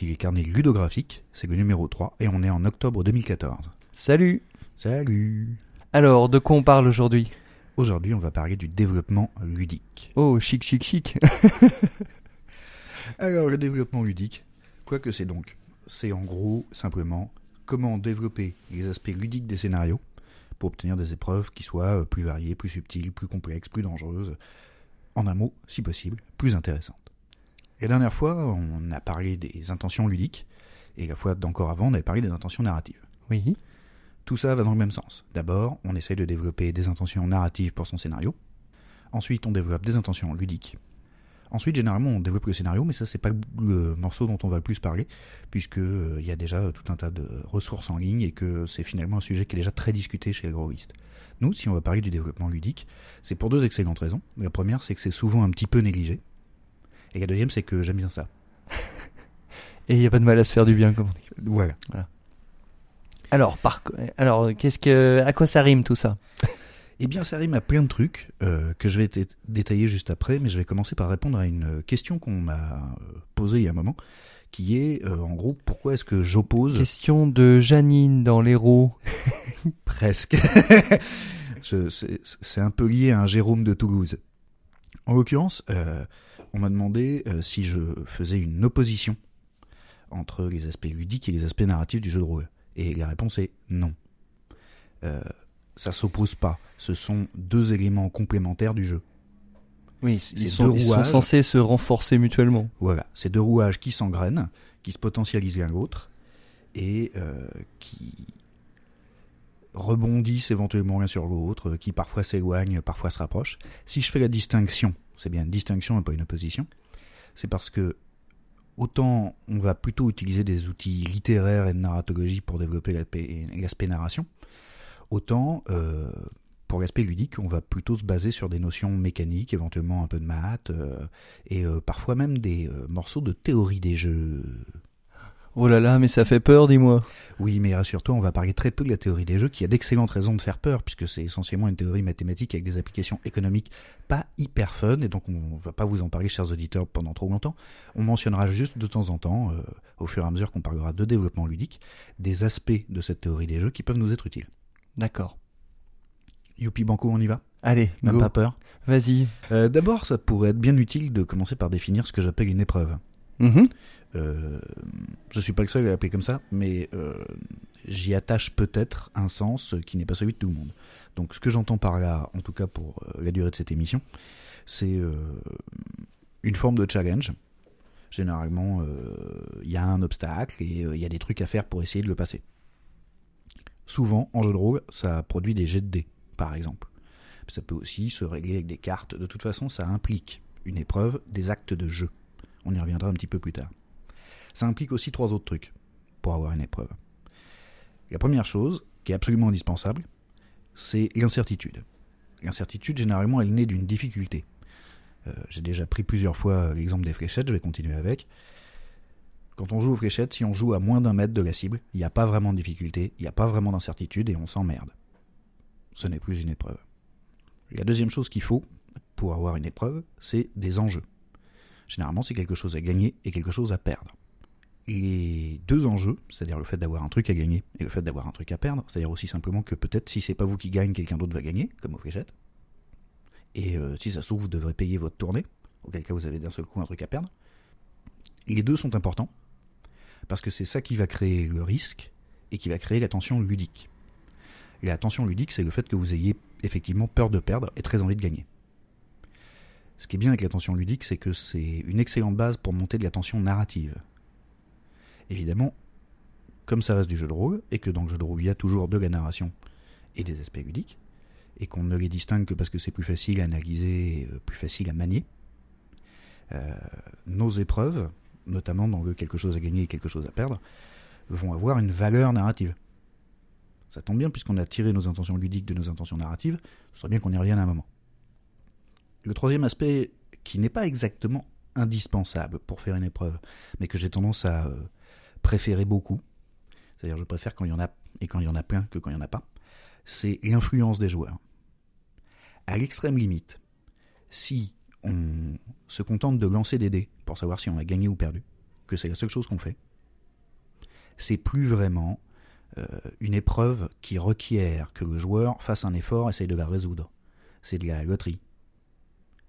Les carnets ludographiques, c'est le numéro 3 et on est en octobre 2014. Salut Salut Alors, de quoi on parle aujourd'hui? Aujourd'hui on va parler du développement ludique. Oh, chic, chic, chic Alors le développement ludique, quoi que c'est donc C'est en gros simplement comment développer les aspects ludiques des scénarios pour obtenir des épreuves qui soient euh, plus variées, plus subtiles, plus complexes, plus dangereuses, en un mot, si possible, plus intéressantes. La dernière fois, on a parlé des intentions ludiques, et la fois d'encore avant, on avait parlé des intentions narratives. Oui. Tout ça va dans le même sens. D'abord, on essaye de développer des intentions narratives pour son scénario. Ensuite, on développe des intentions ludiques. Ensuite, généralement, on développe le scénario, mais ça, c'est pas le morceau dont on va le plus parler, puisque euh, y a déjà tout un tas de ressources en ligne et que c'est finalement un sujet qui est déjà très discuté chez les. Nous, si on va parler du développement ludique, c'est pour deux excellentes raisons. La première, c'est que c'est souvent un petit peu négligé. Et la deuxième, c'est que j'aime bien ça. Et il n'y a pas de mal à se faire du bien, comme on dit. Voilà. Alors, par... Alors, qu'est-ce que... à quoi ça rime tout ça Eh bien, ça rime à plein de trucs euh, que je vais dé- détailler juste après, mais je vais commencer par répondre à une question qu'on m'a euh, posée il y a un moment, qui est, euh, en gros, pourquoi est-ce que j'oppose Question de Janine dans l'héros. presque C'est c'est un peu lié à un Jérôme de Toulouse. En l'occurrence, euh, on m'a demandé euh, si je faisais une opposition entre les aspects ludiques et les aspects narratifs du jeu de rôle. Et la réponse est non. Euh, ça s'oppose pas. Ce sont deux éléments complémentaires du jeu. Oui, ils sont, deux ils sont censés se renforcer mutuellement. Voilà, c'est deux rouages qui s'engrènent, qui se potentialisent l'un l'autre et euh, qui rebondissent éventuellement l'un sur l'autre, qui parfois s'éloignent, parfois se rapprochent. Si je fais la distinction, c'est bien une distinction et pas une opposition, c'est parce que autant on va plutôt utiliser des outils littéraires et de narratologie pour développer l'aspect narration, autant euh, pour l'aspect ludique, on va plutôt se baser sur des notions mécaniques, éventuellement un peu de maths, euh, et euh, parfois même des morceaux de théorie des jeux. Oh là là, mais ça fait peur, dis-moi. Oui, mais rassure-toi, on va parler très peu de la théorie des jeux, qui a d'excellentes raisons de faire peur, puisque c'est essentiellement une théorie mathématique avec des applications économiques pas hyper fun, et donc on va pas vous en parler, chers auditeurs, pendant trop longtemps. On mentionnera juste de temps en temps, euh, au fur et à mesure qu'on parlera de développement ludique, des aspects de cette théorie des jeux qui peuvent nous être utiles. D'accord. Youpi Banco, on y va? Allez, go. pas peur Vas-y. Euh, D'abord, ça pourrait être bien utile de commencer par définir ce que j'appelle une épreuve. Mhm. Euh, je suis pas le seul à l'appeler comme ça, mais euh, j'y attache peut-être un sens qui n'est pas celui de tout le monde. Donc ce que j'entends par là, en tout cas pour euh, la durée de cette émission, c'est euh, une forme de challenge. Généralement, il y a un obstacle et il y a des trucs à faire pour essayer de le passer. Souvent, en jeu de rôle, ça produit des jets de dés, par exemple. Ça peut aussi se régler avec des cartes. De toute façon, ça implique une épreuve, des actes de jeu. On y reviendra un petit peu plus tard. Ça implique aussi trois autres trucs pour avoir une épreuve. La première chose, qui est absolument indispensable, c'est l'incertitude. L'incertitude, généralement, elle naît d'une difficulté. Euh, J'ai déjà pris plusieurs fois l'exemple des fléchettes, je vais continuer avec. Quand on joue aux fléchettes, si on joue à moins d'un mètre de la cible, il n'y a pas vraiment de difficulté, il n'y a pas vraiment d'incertitude et on s'emmerde. Ce n'est plus une épreuve. La deuxième chose qu'il faut pour avoir une épreuve, c'est des enjeux. Généralement, c'est quelque chose à gagner et quelque chose à perdre. Les deux enjeux, c'est-à-dire le fait d'avoir un truc à gagner et le fait d'avoir un truc à perdre, c'est-à-dire aussi simplement que peut-être si c'est pas vous qui gagne, quelqu'un d'autre va gagner, comme aux fléchettes. Et euh, si ça se trouve, vous devrez payer votre tournée, auquel cas vous avez d'un seul coup un truc à perdre. Les deux sont importants parce que c'est ça qui va créer le risque et qui va créer la tension ludique. La tension ludique, c'est le fait que vous ayez effectivement peur de perdre et très envie de gagner. Ce qui est bien avec la tension ludique, c'est que c'est une excellente base pour monter de la tension narrative. Évidemment, comme ça reste du jeu de rôle, et que dans le jeu de rôle il y a toujours de la narration et des aspects ludiques, et qu'on ne les distingue que parce que c'est plus facile à analyser, euh, plus facile à manier, euh, nos épreuves, notamment dans le quelque chose à gagner et quelque chose à perdre, vont avoir une valeur narrative. Ça tombe bien puisqu'on a tiré nos intentions ludiques de nos intentions narratives, ce serait bien qu'on y revienne à un moment. Le troisième aspect, qui n'est pas exactement indispensable pour faire une épreuve, mais que j'ai tendance à euh, préférer beaucoup, c'est-à-dire je préfère quand il y en a et quand il y en a plein que quand il n'y en a pas, c'est l'influence des joueurs. À l'extrême limite, si on se contente de lancer des dés pour savoir si on a gagné ou perdu, que c'est la seule chose qu'on fait. C'est plus vraiment euh, une épreuve qui requiert que le joueur fasse un effort, essaye de la résoudre. C'est de la loterie.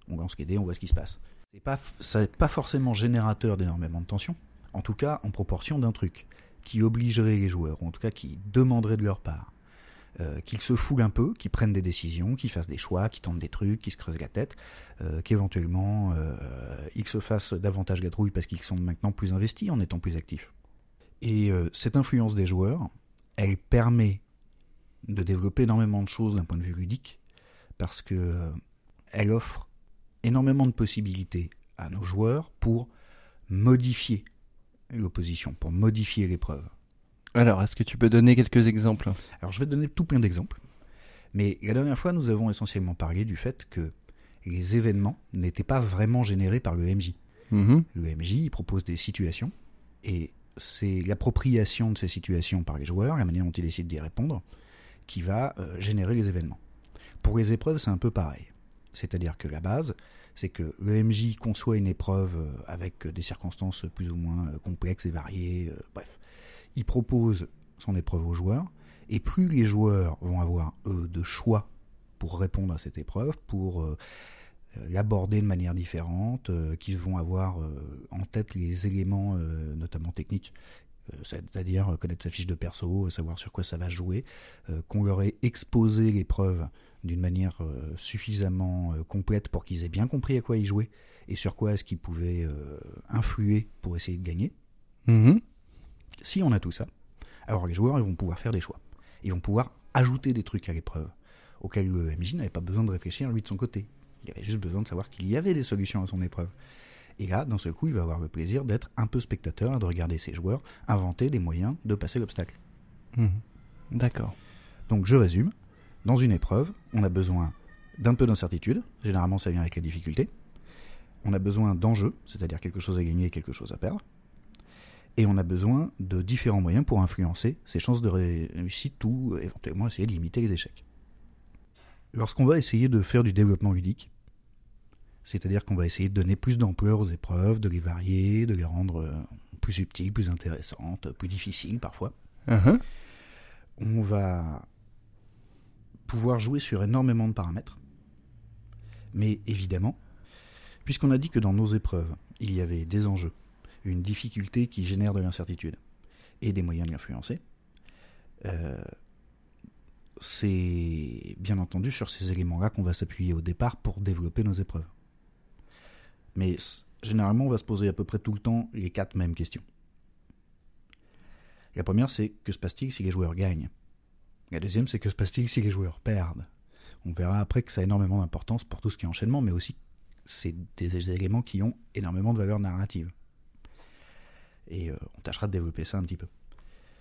On lance les dés, on voit ce qui se passe. C'est pas, ça n'est pas forcément générateur d'énormément de tension, en tout cas en proportion d'un truc qui obligerait les joueurs, ou en tout cas qui demanderait de leur part, euh, qu'ils se foulent un peu, qu'ils prennent des décisions, qu'ils fassent des choix, qu'ils tentent des trucs, qu'ils se creusent la tête, euh, qu'éventuellement euh, ils se fassent davantage gadrouille parce qu'ils sont maintenant plus investis en étant plus actifs. Et cette influence des joueurs, elle permet de développer énormément de choses d'un point de vue ludique, parce que elle offre énormément de possibilités à nos joueurs pour modifier l'opposition, pour modifier l'épreuve. Alors, est-ce que tu peux donner quelques exemples? Alors je vais te donner tout plein d'exemples, mais la dernière fois nous avons essentiellement parlé du fait que les événements n'étaient pas vraiment générés par le MJ. Mhm. Le MJ il propose des situations et c'est l'appropriation de ces situations par les joueurs, la manière dont ils décident d'y répondre, qui va euh, générer les événements. Pour les épreuves, c'est un peu pareil. C'est-à-dire que la base, c'est que le MJ conçoit une épreuve euh, avec des circonstances plus ou moins euh, complexes et variées, euh, bref. Il propose son épreuve aux joueurs, et plus les joueurs vont avoir, eux, de choix pour répondre à cette épreuve, pour euh, euh, l'aborder de manière différente, euh, qu'ils vont avoir euh, en tête les éléments, euh, notamment techniques, euh, c'est-à-dire euh, connaître sa fiche de perso, euh, savoir sur quoi ça va jouer, euh, qu'on leur ait exposé l'épreuve d'une manière euh, suffisamment euh, complète pour qu'ils aient bien compris à quoi ils jouaient et sur quoi est-ce qu'ils pouvaient euh, influer pour essayer de gagner. Mhm. Si on a tout ça, alors les joueurs ils vont pouvoir faire des choix. Ils vont pouvoir ajouter des trucs à l'épreuve auxquels le MJ n'avait pas besoin de réfléchir lui de son côté. Il avait juste besoin de savoir qu'il y avait des solutions à son épreuve. Et là, d'un seul coup, il va avoir le plaisir d'être un peu spectateur et de regarder ses joueurs inventer des moyens de passer l'obstacle. Mhm. D'accord. Donc je résume. Dans une épreuve, on a besoin d'un peu d'incertitude. Généralement, ça vient avec la difficulté. On a besoin d'enjeux, c'est-à-dire quelque chose à gagner et quelque chose à perdre. Et on a besoin de différents moyens pour influencer ses chances de réussite ou éventuellement essayer de limiter les échecs. Lorsqu'on va essayer de faire du développement ludique, c'est-à-dire qu'on va essayer de donner plus d'ampleur aux épreuves, de les varier, de les rendre euh, plus subtiles, plus intéressantes, plus difficiles parfois, Mhm. on va pouvoir jouer sur énormément de paramètres. Mais évidemment, puisqu'on a dit que dans nos épreuves, il y avait des enjeux, une difficulté qui génère de l'incertitude et des moyens de l'influencer, euh, c'est bien entendu sur ces éléments-là qu'on va s'appuyer au départ pour développer nos épreuves. Mais généralement, on va se poser à peu près tout le temps les quatre mêmes questions. La première, c'est que se passe-t-il si les joueurs gagnent? La deuxième, c'est que se passe-t-il si les joueurs perdent? On verra après que ça a énormément d'importance pour tout ce qui est enchaînement, mais aussi c'est des éléments qui ont énormément de valeur narrative. Et euh, on tâchera de développer ça un petit peu.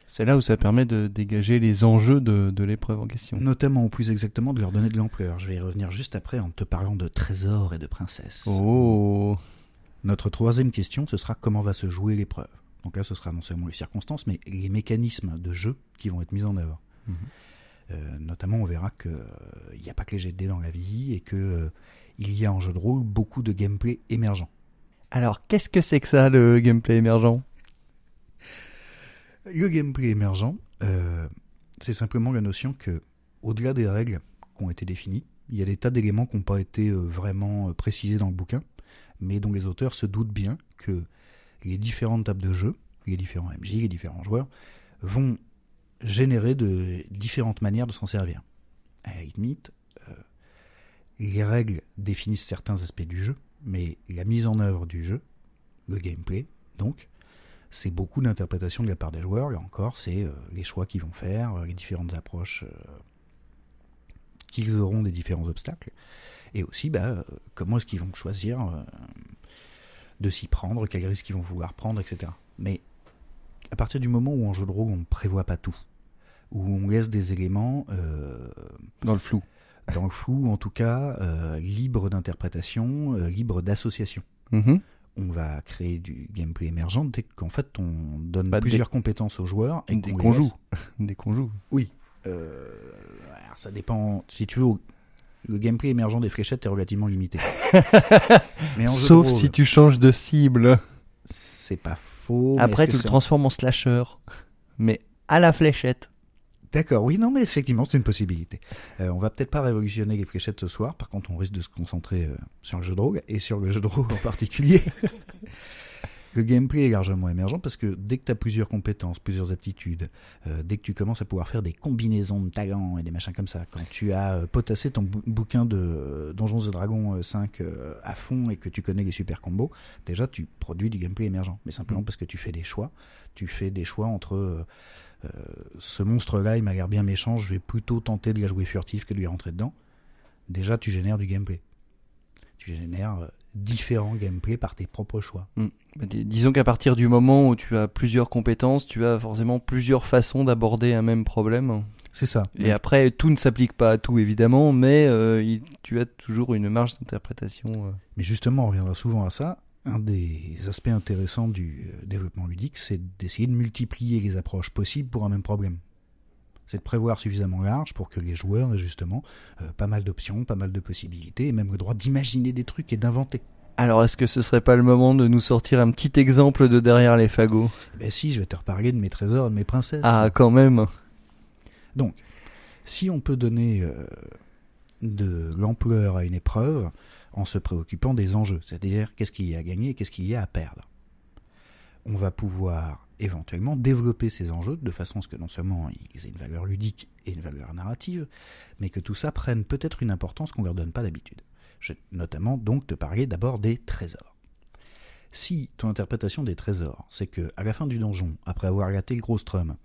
C'est là où ça permet de dégager les enjeux de, de l'épreuve en question. Notamment, ou plus exactement, de leur donner de l'ampleur. Je vais y revenir juste après en te parlant de trésors et de princesses. Oh. Notre troisième question, ce sera comment va se jouer l'épreuve? Donc là, ce sera non seulement les circonstances, mais les mécanismes de jeu qui vont être mis en œuvre. Euh, notamment, on verra que euh, n'y a pas que les jets de dés dans la vie et que euh, il y a en jeu de rôle beaucoup de gameplay émergent. Alors, qu'est-ce que c'est que ça, le gameplay émergent? Le gameplay émergent, euh, c'est simplement la notion que, au-delà des règles qui ont été définies, il y a des tas d'éléments qui n'ont pas été vraiment précisés dans le bouquin, mais dont les auteurs se doutent bien que les différentes tables de jeu, les différents MJ, les différents joueurs, vont générer de différentes manières de s'en servir. À la limite, euh, les règles définissent certains aspects du jeu, mais la mise en œuvre du jeu, le gameplay, donc, c'est beaucoup d'interprétation de la part des joueurs. Là encore, c'est euh, les choix qu'ils vont faire, euh, les différentes approches qu'ils auront des différents obstacles, et aussi bah, comment est-ce qu'ils vont choisir de s'y prendre, quels risques ils vont vouloir prendre, etc. Mais à partir du moment où en jeu de rôle on ne prévoit pas tout, où on laisse des éléments euh, Dans le flou. dans le flou, en tout cas euh, libres d'interprétation, euh, libres d'association Mhm. on va créer du gameplay émergent dès qu'en fait on donne Bah, plusieurs compétences aux joueurs et Dès qu'on joue. Dès qu'on joue. Oui. Euh, alors ça dépend. Si tu veux, le gameplay émergent des fléchettes est relativement limité. Mais Sauf rôle, si tu changes de cible. c'est pas faux. mais Après, tu le transformes en slasher. Mais à la fléchette. D'accord, oui, non, mais effectivement, c'est une possibilité. Euh, on va peut-être pas révolutionner les fléchettes ce soir, par contre, on risque de se concentrer euh, sur le jeu de rôle, et sur le jeu de rôle en particulier. le gameplay est largement émergent parce que dès que tu as plusieurs compétences, plusieurs aptitudes, euh, dès que tu commences à pouvoir faire des combinaisons de talents et des machins comme ça, quand tu as euh, potassé ton bou- bouquin de euh, Donjons et Dragons euh, 5 euh, à fond et que tu connais les super combos, déjà tu produis du gameplay émergent. Mais simplement Mm. parce que tu fais des choix. Tu fais des choix entre ce monstre-là, il m'a l'air bien méchant, je vais plutôt tenter de la jouer furtif que de lui rentrer dedans. Déjà, tu génères du gameplay. Tu génères euh, différents gameplays par tes propres choix. Bah, dis- Disons qu'à partir du moment où tu as plusieurs compétences, tu as forcément plusieurs façons d'aborder un même problème. C'est ça. Et après, tout ne s'applique pas à tout, évidemment, mais euh, il- tu as toujours une marge d'interprétation. euh. Mais justement, on reviendra souvent à ça. Un des aspects intéressants du euh, développement ludique, c'est d'essayer de multiplier les approches possibles pour un même problème. C'est de prévoir suffisamment large pour que les joueurs aient justement euh, pas mal d'options, pas mal de possibilités, et même le droit d'imaginer des trucs et d'inventer. Alors, est-ce que ce serait pas le moment de nous sortir un petit exemple de derrière les fagots? Ben si, je vais te reparler de mes trésors et de mes princesses. Ah, quand même Donc, si on peut donner euh, de l'ampleur à une épreuve en se préoccupant des enjeux, c'est-à-dire qu'est-ce qu'il y a à gagner et qu'est-ce qu'il y a à perdre, on va pouvoir éventuellement développer ces enjeux de façon à ce que non seulement ils aient une valeur ludique et une valeur narrative, mais que tout ça prenne peut-être une importance qu'on ne leur donne pas d'habitude. Je vais notamment donc te parler d'abord des trésors. Si ton interprétation des trésors, c'est que à la fin du donjon, après avoir gâté le gros strum,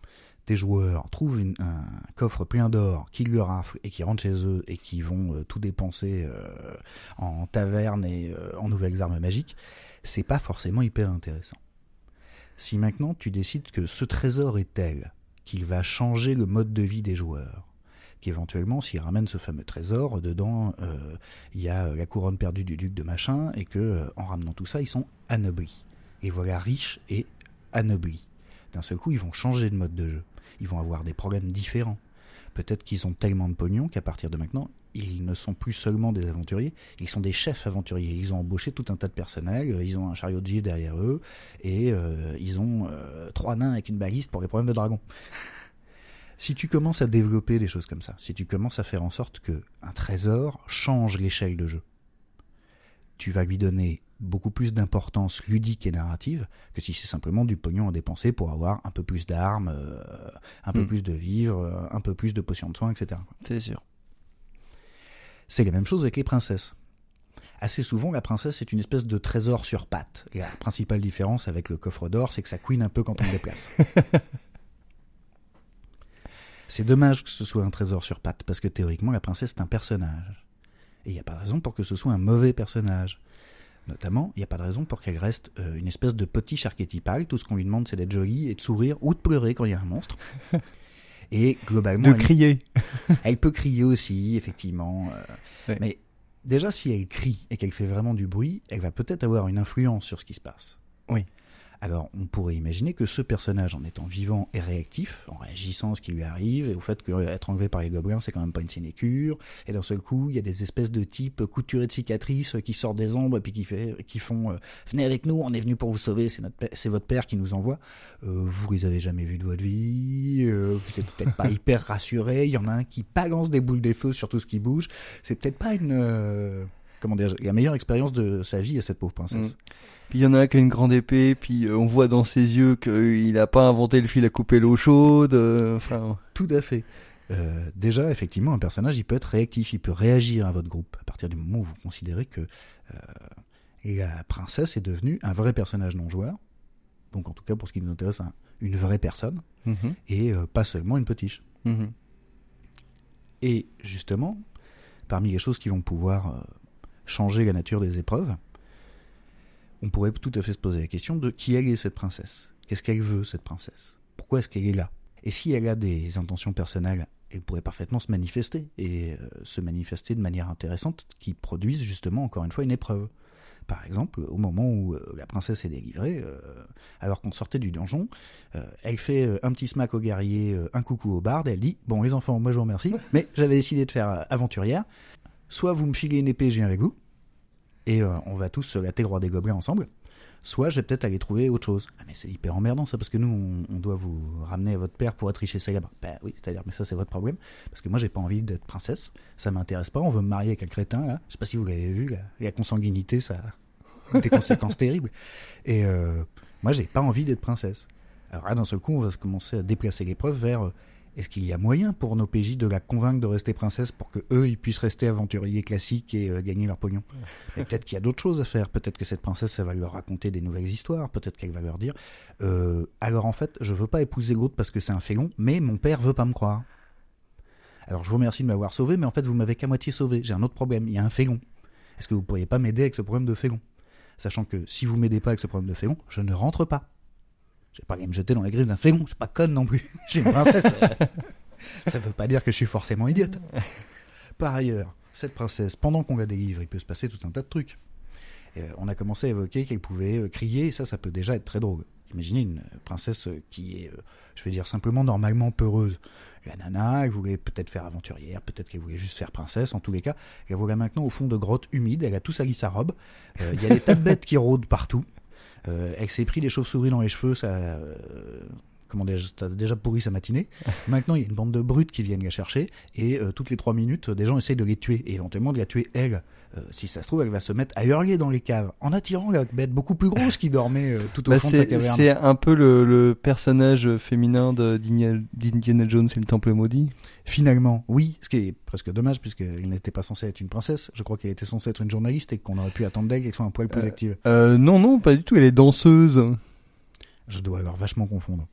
tes joueurs trouvent un coffre plein d'or qu'ils leur raflent et qui rentrent chez eux et qui vont euh, tout dépenser euh, en taverne et euh, en nouvelles armes magiques, c'est pas forcément hyper intéressant. Si maintenant tu décides que ce trésor est tel qu'il va changer le mode de vie des joueurs, qu'éventuellement s'ils ramènent ce fameux trésor, dedans il y a la couronne perdue du duc de machin et que en ramenant tout ça ils sont anoblis. Et voilà riches et anoblis. D'un seul coup ils vont changer de mode de jeu ils vont avoir des problèmes différents. Peut-être qu'ils ont tellement de pognon qu'à partir de maintenant, ils ne sont plus seulement des aventuriers, ils sont des chefs aventuriers. Ils ont embauché tout un tas de personnel, euh, ils ont un chariot de vie derrière eux, et euh, ils ont euh, trois nains avec une baliste pour les problèmes de dragon. Si tu commences à développer des choses comme ça, si tu commences à faire en sorte que un trésor change l'échelle de jeu, tu vas lui donner beaucoup plus d'importance ludique et narrative que si c'est simplement du pognon à dépenser pour avoir un peu plus d'armes, euh, un peu Hmm. plus de vivres, euh, un peu plus de potions de soins, etc. C'est sûr. C'est la même chose avec les princesses. Assez souvent, la princesse est une espèce de trésor sur pattes. La principale différence avec le coffre d'or, c'est que ça couine un peu quand on le déplace. c'est dommage que ce soit un trésor sur pattes, parce que théoriquement, la princesse est un personnage. Et il n'y a pas de raison pour que ce soit un mauvais personnage. Notamment, il n'y a pas de raison pour qu'elle reste euh, une espèce de potiche archétypale. Tout ce qu'on lui demande, c'est d'être jolie et de sourire ou de pleurer quand il y a un monstre. Et globalement, De elle- crier. elle peut crier aussi, effectivement. euh, Ouais. Mais déjà, si elle crie et qu'elle fait vraiment du bruit, elle va peut-être avoir une influence sur ce qui se passe. Oui. Alors, on pourrait imaginer que ce personnage, en étant vivant et réactif, en réagissant à ce qui lui arrive, et au fait qu'être enlevé par les gobelins, c'est quand même pas une sinécure, et d'un seul coup, il y a des espèces de types couturés de cicatrices euh, qui sortent des ombres et puis qui, fait, qui font euh, Venez avec nous, on est venu pour vous sauver, c'est notre père- c'est votre père qui nous envoie. Euh, vous les avez jamais vus de votre vie, euh, vous êtes peut-être pas hyper rassurés, il y en a un qui balance des boules de feu sur tout ce qui bouge. C'est peut-être pas une. Comment dire, la meilleure expérience de sa vie à cette pauvre princesse. Mm. Puis il y en a un qui a une grande épée, puis euh, on voit dans ses yeux qu'il n'a pas inventé le fil à couper l'eau chaude. euh, Enfin, Tout à fait. Euh, déjà, effectivement, un personnage, il peut être réactif, il peut réagir à votre groupe à partir du moment où vous considérez que euh, la princesse est devenue un vrai personnage non joueur. Donc, en tout cas, pour ce qui nous intéresse, un- une vraie personne mhm, et pas seulement une potiche. mhm. Et justement, parmi les choses qui vont pouvoir changer la nature des épreuves, on pourrait tout à fait se poser la question de qui elle est cette princesse? Qu'est-ce qu'elle veut, cette princesse? Pourquoi est-ce qu'elle est là? Et si elle a des intentions personnelles, elle pourrait parfaitement se manifester, et euh, se manifester de manière intéressante qui produise justement, encore une fois, une épreuve. Par exemple, au moment où euh, la princesse est délivrée, euh, alors qu'on sortait du donjon, elle fait un petit smack au guerrier, un coucou au barde, elle dit Bon, les enfants, moi je vous remercie, mais j'avais décidé de faire aventurière. Soit vous me filez une épée, je viens avec vous, et euh, on va tous se latter roi des gobelins ensemble. soit je vais peut-être aller trouver autre chose. Ah mais c'est hyper emmerdant ça parce que nous on, doit vous ramener à votre père pour être riche célèbre. Ben oui, c'est-à-dire mais ça c'est votre problème parce que moi j'ai pas envie d'être princesse, ça m'intéresse pas, on veut me marier avec un crétin là. Je sais pas si vous l'avez vu là, la consanguinité ça a des conséquences terribles et euh, moi j'ai pas envie d'être princesse. Alors là d'un seul coup on va se commencer à déplacer l'épreuve vers euh, est-ce qu'il y a moyen pour nos PJ de la convaincre de rester princesse pour que eux ils puissent rester aventuriers classiques et euh, gagner leur pognon? Et peut-être qu'il y a d'autres choses à faire. Peut-être que cette princesse elle va leur raconter des nouvelles histoires. Peut-être qu'elle va leur dire euh, alors en fait je veux pas épouser l'autre parce que c'est un félon, mais mon père veut pas me croire. Alors je vous remercie de m'avoir sauvé, mais en fait vous m'avez qu'à moitié sauvé. J'ai un autre problème. Il y a un félon. Est-ce que vous pourriez pas m'aider avec ce problème de félon? Sachant que si vous m'aidez pas avec ce problème de félon, je ne rentre pas. Je vais pas aller me jeter dans la grille d'un félon, je suis pas conne non plus. Je suis une princesse. Ça veut pas dire que je suis forcément idiote. Par ailleurs, cette princesse, pendant qu'on la délivre, il peut se passer tout un tas de trucs. Euh, on a commencé à évoquer qu'elle pouvait euh, crier, et ça, ça peut déjà être très drôle. Imaginez une princesse euh, qui est, je vais dire simplement, normalement peureuse. La nana, elle voulait peut-être faire aventurière, peut-être qu'elle voulait juste faire princesse, en tous les cas. Elle voilà maintenant au fond de grottes humides, elle a tout sali sa robe. Euh, Il y a des tas de bêtes qui rôdent partout. Euh, elle s'est pris des chauves-souris dans les cheveux, ça, euh, comment déjà pourri sa matinée. Maintenant, il y a une bande de brutes qui viennent la chercher et euh, toutes les trois minutes, des gens essayent de les tuer et éventuellement de la tuer elle. Euh, si ça se trouve, elle va se mettre à hurler dans les caves en attirant la bête beaucoup plus grosse qui dormait euh, tout au Bah, fond de sa caverne. c'est un peu le, le personnage féminin d'Indiana Jones et le Temple maudit. Finalement, oui, ce qui est presque dommage puisqu'elle n'était pas censée être une princesse. Je crois qu'elle était censée être une journaliste et qu'on aurait pu attendre d'elle qu'elle soit un poil plus Euh, active. Euh, non, non, pas du tout. Elle est danseuse. Je dois alors vachement confondre.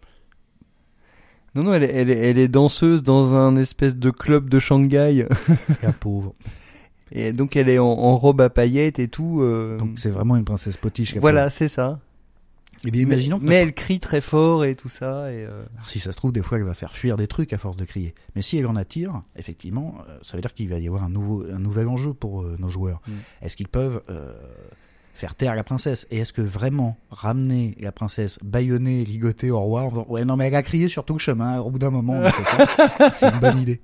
Non, non, elle est, elle elle est danseuse dans un espèce de club de Shanghai. La pauvre. Et donc elle est en, en robe à paillettes et tout. euh, Donc c'est vraiment une princesse potiche. voilà, c'est ça. Eh bien, imaginons mais elle crie très fort et tout ça. Et euh, Alors, si ça se trouve, des fois, elle va faire fuir des trucs à force de crier. Mais si elle en attire, effectivement, euh, ça veut dire qu'il va y avoir un, nouveau, un nouvel enjeu pour euh, nos joueurs. Mm. Est-ce qu'ils peuvent euh, faire taire la princesse? Et est-ce que vraiment ramener la princesse baïonnée, ligotée au roi en disant, Ouais, non, mais elle a crié sur tout le chemin, au bout d'un moment, on fait ça. C'est une bonne idée.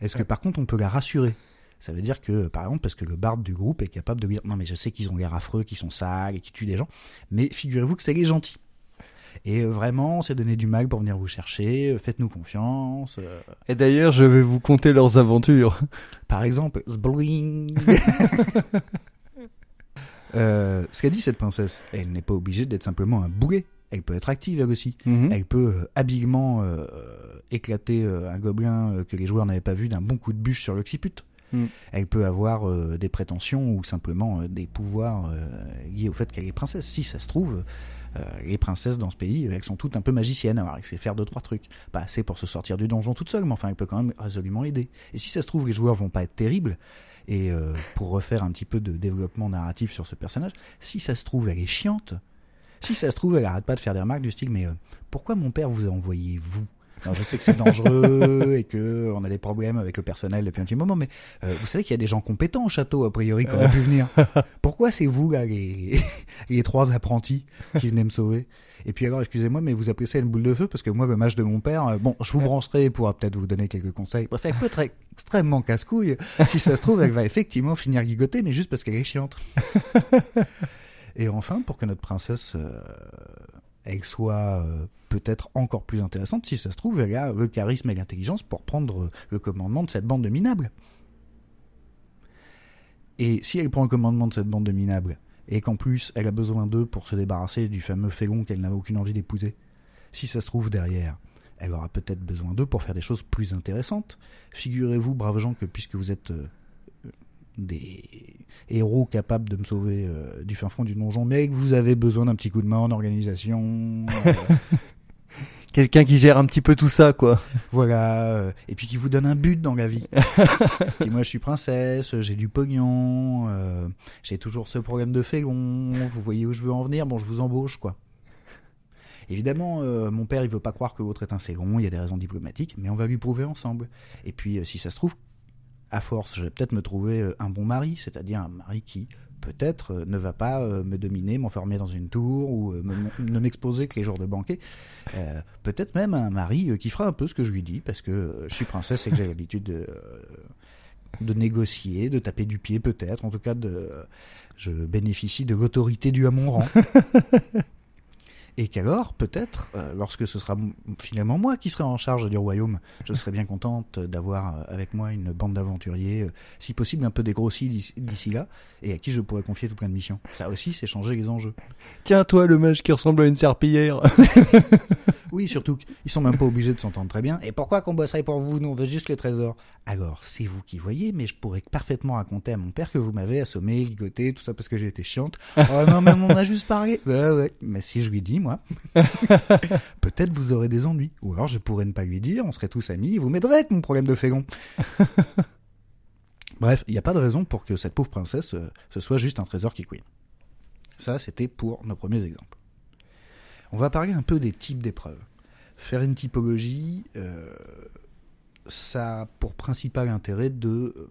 Est-ce que par contre, on peut la rassurer? Ça veut dire que, par exemple, parce que le barde du groupe est capable de dire Non, mais je sais qu'ils ont l'air affreux, qu'ils sont sales et qu'ils tuent des gens, mais figurez-vous que c'est les gentils. Et euh, vraiment, on s'est donné du mal pour venir vous chercher, euh, faites-nous confiance. euh, Et d'ailleurs, je vais vous conter leurs aventures. par exemple, zbling. euh, ce qu'a dit cette princesse, elle n'est pas obligée d'être simplement un boulet. Elle peut être active elle aussi. Mhm. Elle peut euh, habilement euh, éclater euh, un gobelin que les joueurs n'avaient pas vu d'un bon coup de bûche sur l'occiput. Mm. Elle peut avoir euh, des prétentions ou simplement euh, des pouvoirs euh, liés au fait qu'elle est princesse. Si ça se trouve, les princesses dans ce pays, elles sont toutes un peu magiciennes. Alors elle sait faire deux trois trucs, pas assez pour se sortir du donjon toute seule, mais enfin elle peut quand même résolument aider. Et si ça se trouve, les joueurs vont pas être terribles. Et pour refaire un petit peu de développement narratif sur ce personnage, si ça se trouve, elle est chiante. Si ça se trouve, elle arrête pas de faire des remarques du style, mais pourquoi mon père vous a envoyé vous? Alors, je sais que c'est dangereux et que on a des problèmes avec le personnel depuis un petit moment, mais euh, vous savez qu'il y a des gens compétents au château, a priori, qui auraient pu venir. Pourquoi c'est vous, là, les, les trois apprentis qui venaient me sauver? Et puis alors, excusez-moi, mais vous appelez ça une boule de feu? Parce que moi, le match de mon père, euh, bon, je vous brancherai pour peut-être vous donner quelques conseils. Bref, elle peut être extrêmement casse-couille. Si ça se trouve, elle va effectivement finir gigoter, mais juste parce qu'elle est chiante. Et enfin, pour que notre princesse, euh, elle soit euh, peut-être encore plus intéressante, si ça se trouve, elle a le charisme et l'intelligence pour prendre euh, le commandement de cette bande de minables. Et si elle prend le commandement de cette bande de minables, et qu'en plus elle a besoin d'eux pour se débarrasser du fameux félon qu'elle n'a aucune envie d'épouser, si ça se trouve derrière, elle aura peut-être besoin d'eux pour faire des choses plus intéressantes. Figurez-vous, braves gens, que puisque vous êtes euh, des héros capables de me sauver euh, du fin fond du donjon, mais que vous avez besoin d'un petit coup de main en organisation, euh, Quelqu'un qui gère un petit peu tout ça, quoi. voilà, euh, et puis qui vous donne un but dans la vie. et moi, je suis princesse, j'ai du pognon, euh, j'ai toujours ce problème de fégon, vous voyez où je veux en venir, bon, je vous embauche, quoi. Évidemment, euh, mon père, il veut pas croire que l'autre est un fégon, il y a des raisons diplomatiques, mais on va lui prouver ensemble. Et puis, euh, si ça se trouve, à force, je vais peut-être me trouver euh, un bon mari, c'est-à-dire un mari qui, peut-être, euh, ne va pas euh, me dominer, m'enfermer dans une tour ou ne m'exposer que les jours de banquet. Peut-être même un mari qui fera un peu ce que je lui dis, parce que je suis princesse et que j'ai l'habitude de, de négocier, de taper du pied peut-être, en tout cas de, je bénéficie de l'autorité due à mon rang. et qu'alors, peut-être, euh, lorsque ce sera finalement moi qui serai en charge du royaume, je serai bien contente d'avoir euh, avec moi une bande d'aventuriers, euh, si possible un peu dégrossis d'ici- d'ici là, et à qui je pourrais confier tout plein de missions. Ça aussi, c'est changer les enjeux. Tiens, toi, le mage qui ressemble à une serpillière. Oui, surtout qu'ils sont même pas obligés de s'entendre très bien. Et pourquoi qu'on bosserait pour vous? Nous, on veut juste les trésors. Alors, c'est vous qui voyez, mais je pourrais parfaitement raconter à mon père que vous m'avez assommé, ligoté, tout ça parce que j'ai été chiante. oh non, mais on a juste parlé. Ouais, ouais. Mais si je lui dis, moi, peut-être vous aurez des ennuis. Ou alors je pourrais ne pas lui dire, on serait tous amis, et vous m'aiderez avec mon problème de fégon. Bref, il n'y a pas de raison pour que cette pauvre princesse, euh, ce soit juste un trésor qui queen. Ça, c'était pour nos premiers exemples. On va parler un peu des types d'épreuves. Faire une typologie, euh, ça a pour principal intérêt de euh,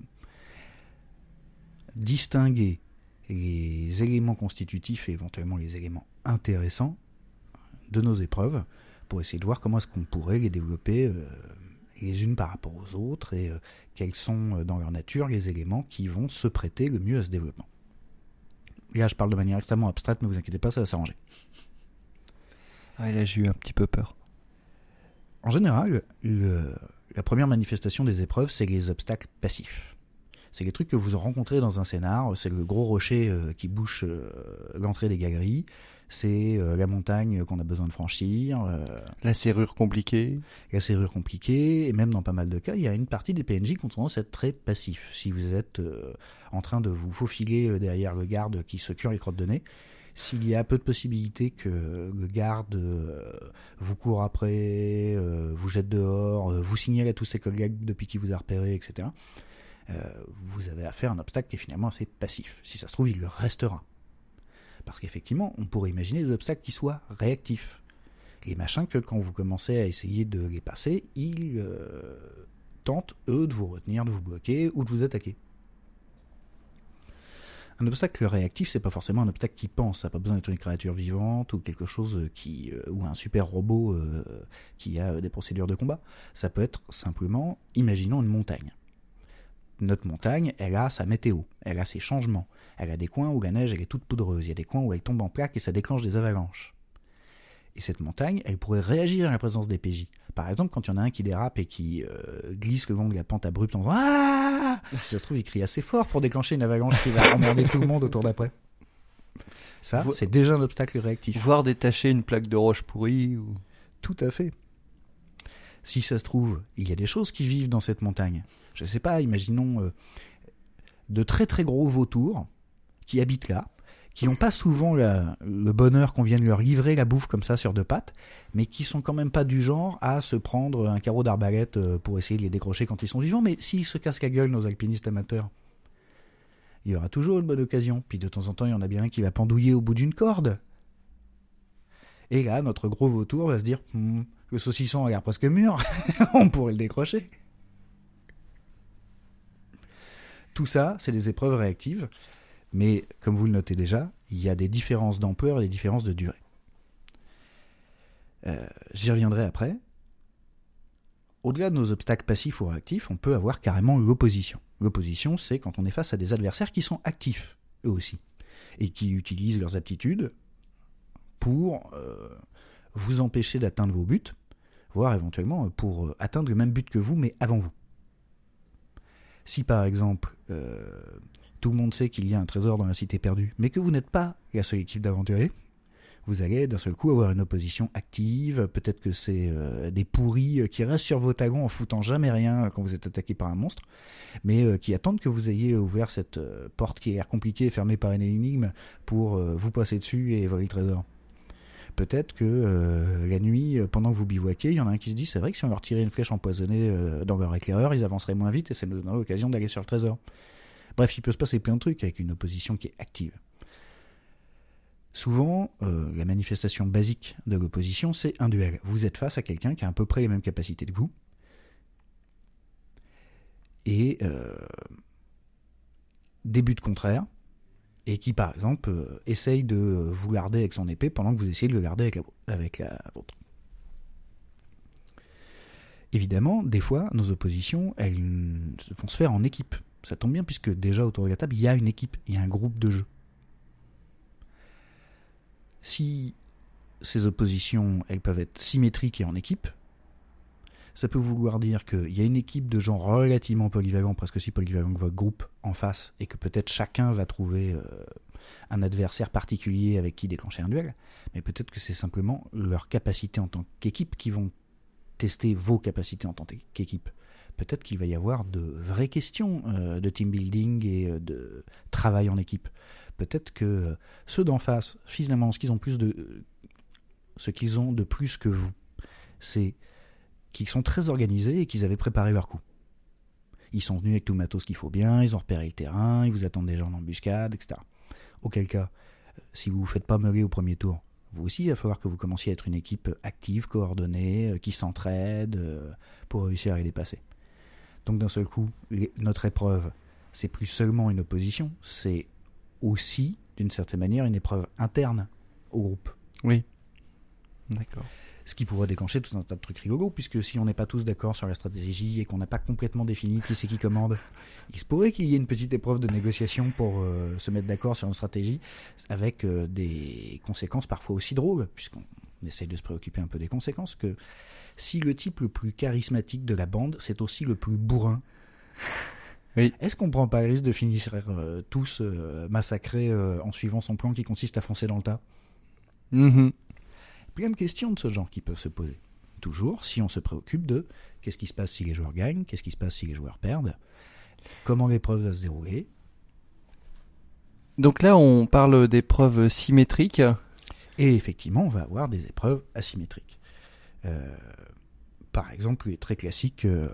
distinguer les éléments constitutifs et éventuellement les éléments intéressants de nos épreuves pour essayer de voir comment est-ce qu'on pourrait les développer euh, les unes par rapport aux autres et euh, quels sont euh, dans leur nature les éléments qui vont se prêter le mieux à ce développement. Là, je parle de manière extrêmement abstraite, mais vous inquiétez pas, ça va s'arranger. Ah, là, j'ai eu un petit peu peur. En général, le- la première manifestation des épreuves, c'est les obstacles passifs. C'est les trucs que vous rencontrez dans un scénar. C'est le gros rocher qui bouche l'entrée des galeries. C'est euh, la montagne qu'on a besoin de franchir. euh, La serrure compliquée. la serrure compliquée. Et même dans pas mal de cas, il y a une partie des PNJ qui ont tendance à être très passifs. Si vous êtes euh, en train de vous faufiler derrière le garde qui se cure les crottes de nez, s'il y a peu de possibilités que le garde euh, vous court après, euh, vous jette dehors, euh, vous signale à tous ses collègues depuis qu'il vous a repéré, etc., vous avez affaire à un obstacle qui est finalement assez passif. Si ça se trouve, il le restera. Parce qu'effectivement, on pourrait imaginer des obstacles qui soient réactifs. Les machins que quand vous commencez à essayer de les passer, ils euh, tentent, eux, de vous retenir, de vous bloquer ou de vous attaquer. Un obstacle réactif, c'est pas forcément un obstacle qui pense, ça n'a pas besoin d'être une créature vivante ou quelque chose qui euh, ou un super robot euh, qui a euh, des procédures de combat. Ça peut être simplement, imaginons une montagne. Notre montagne, elle a sa météo, elle a ses changements, elle a des coins où la neige elle est toute poudreuse, il y a des coins où elle tombe en plaques et ça déclenche des avalanches. Et cette montagne, elle pourrait réagir à la présence des PJ. Par exemple, quand il y en a un qui dérape et qui euh, glisse le long de la pente abrupte en faisant Ah Si ça se trouve, il crie assez fort pour déclencher une avalanche qui va emmerder tout le monde autour d'après. Ça, Vo- c'est déjà un obstacle réactif. Voir détacher une plaque de roche pourrie. Ou... Tout à fait. Si ça se trouve, il y a des choses qui vivent dans cette montagne. Je sais pas, imaginons euh, de très très gros vautours qui habitent là, qui n'ont pas souvent le bonheur qu'on vienne leur livrer la bouffe comme ça sur deux pattes, mais qui sont quand même pas du genre à se prendre un carreau d'arbalète euh, pour essayer de les décrocher quand ils sont vivants. Mais s'ils se cassent la gueule, nos alpinistes amateurs, il y aura toujours une bonne occasion. Puis de temps en temps, il y en a bien un qui va pendouiller au bout d'une corde. Et là, notre gros vautour va se dire Hmm, le saucisson a l'air presque mûr, on pourrait le décrocher. Tout ça, c'est des épreuves réactives, mais comme vous le notez déjà, il y a des différences d'ampleur et des différences de durée. Euh, J'y reviendrai après. Au-delà de nos obstacles passifs ou réactifs, on peut avoir carrément l'opposition. L'opposition, c'est quand on est face à des adversaires qui sont actifs, eux aussi, et qui utilisent leurs aptitudes pour euh, vous empêcher d'atteindre vos buts, voire éventuellement pour euh, atteindre le même but que vous, mais avant vous. Si par exemple, euh, tout le monde sait qu'il y a un trésor dans la cité perdue, mais que vous n'êtes pas la seule équipe d'aventuriers, vous allez d'un seul coup avoir une opposition active, peut-être que c'est euh, des pourris euh, qui restent sur vos talons en foutant jamais rien quand vous êtes attaqué par un monstre, mais qui attendent que vous ayez ouvert cette porte qui a l'air compliquée, fermée par une énigme, pour vous passer dessus et voler le trésor. Peut-être que euh, la nuit, euh, pendant que vous bivouaquez, il y en a un qui se dit c'est vrai que si on leur tirait une flèche empoisonnée euh, dans leur éclaireur, ils avanceraient moins vite et ça nous donnerait l'occasion d'aller sur le trésor. Bref, il peut se passer plein de trucs avec une opposition qui est active. Souvent, la manifestation basique de l'opposition, c'est un duel. Vous êtes face à quelqu'un qui a à peu près les mêmes capacités que vous. Et des buts contraires. Et qui, par exemple, euh, essaye de vous garder avec son épée pendant que vous essayez de le garder avec la, avec la vôtre. Évidemment, des fois, nos oppositions, elles vont se faire en équipe. Ça tombe bien puisque déjà autour de la table, il y a une équipe, il y a un groupe de jeu. Si ces oppositions, elles peuvent être symétriques et en équipe, ça peut vouloir dire qu'il y a une équipe de gens relativement polyvalents, presque aussi polyvalents que votre groupe en face, et que peut-être chacun va trouver euh, un adversaire particulier avec qui déclencher un duel, mais peut-être que c'est simplement leur capacité en tant qu'équipe qui vont tester vos capacités en tant qu'équipe. Peut-être qu'il va y avoir de vraies questions euh, de team building et euh, de travail en équipe. Peut-être que ceux d'en face, finalement, ce qu'ils ont plus de, ce qu'ils ont de plus que vous, c'est qu'ils sont très organisés et qu'ils avaient préparé leur coup. Ils sont venus avec tout le matos qu'il faut bien, ils ont repéré le terrain, ils vous attendent déjà en embuscade, etc. Auquel cas, si vous ne vous faites pas meuler au premier tour, vous aussi, il va falloir que vous commenciez à être une équipe active, coordonnée, euh, qui s'entraide euh, pour réussir à les dépasser. Donc d'un seul coup, notre épreuve, c'est plus seulement une opposition, c'est aussi, d'une certaine manière, une épreuve interne au groupe. Oui. D'accord ce qui pourrait déclencher tout un tas de trucs rigolos, puisque si on n'est pas tous d'accord sur la stratégie et qu'on n'a pas complètement défini qui c'est qui commande, il se pourrait qu'il y ait une petite épreuve de négociation pour euh, se mettre d'accord sur une stratégie, avec euh, des conséquences parfois aussi drôles, puisqu'on essaye de se préoccuper un peu des conséquences, que si le type le plus charismatique de la bande, c'est aussi le plus bourrin, oui. Est-ce qu'on prend pas le risque de finir euh, tous massacrés en suivant son plan qui consiste à foncer dans le tas? Mm-hmm plein de questions de ce genre qui peuvent se poser. Toujours si on se préoccupe de qu'est-ce qui se passe si les joueurs gagnent, qu'est-ce qui se passe si les joueurs perdent, comment l'épreuve va se dérouler. Donc là, on parle d'épreuves symétriques. Et effectivement, on va avoir des épreuves asymétriques. Euh, par exemple, très classique, euh,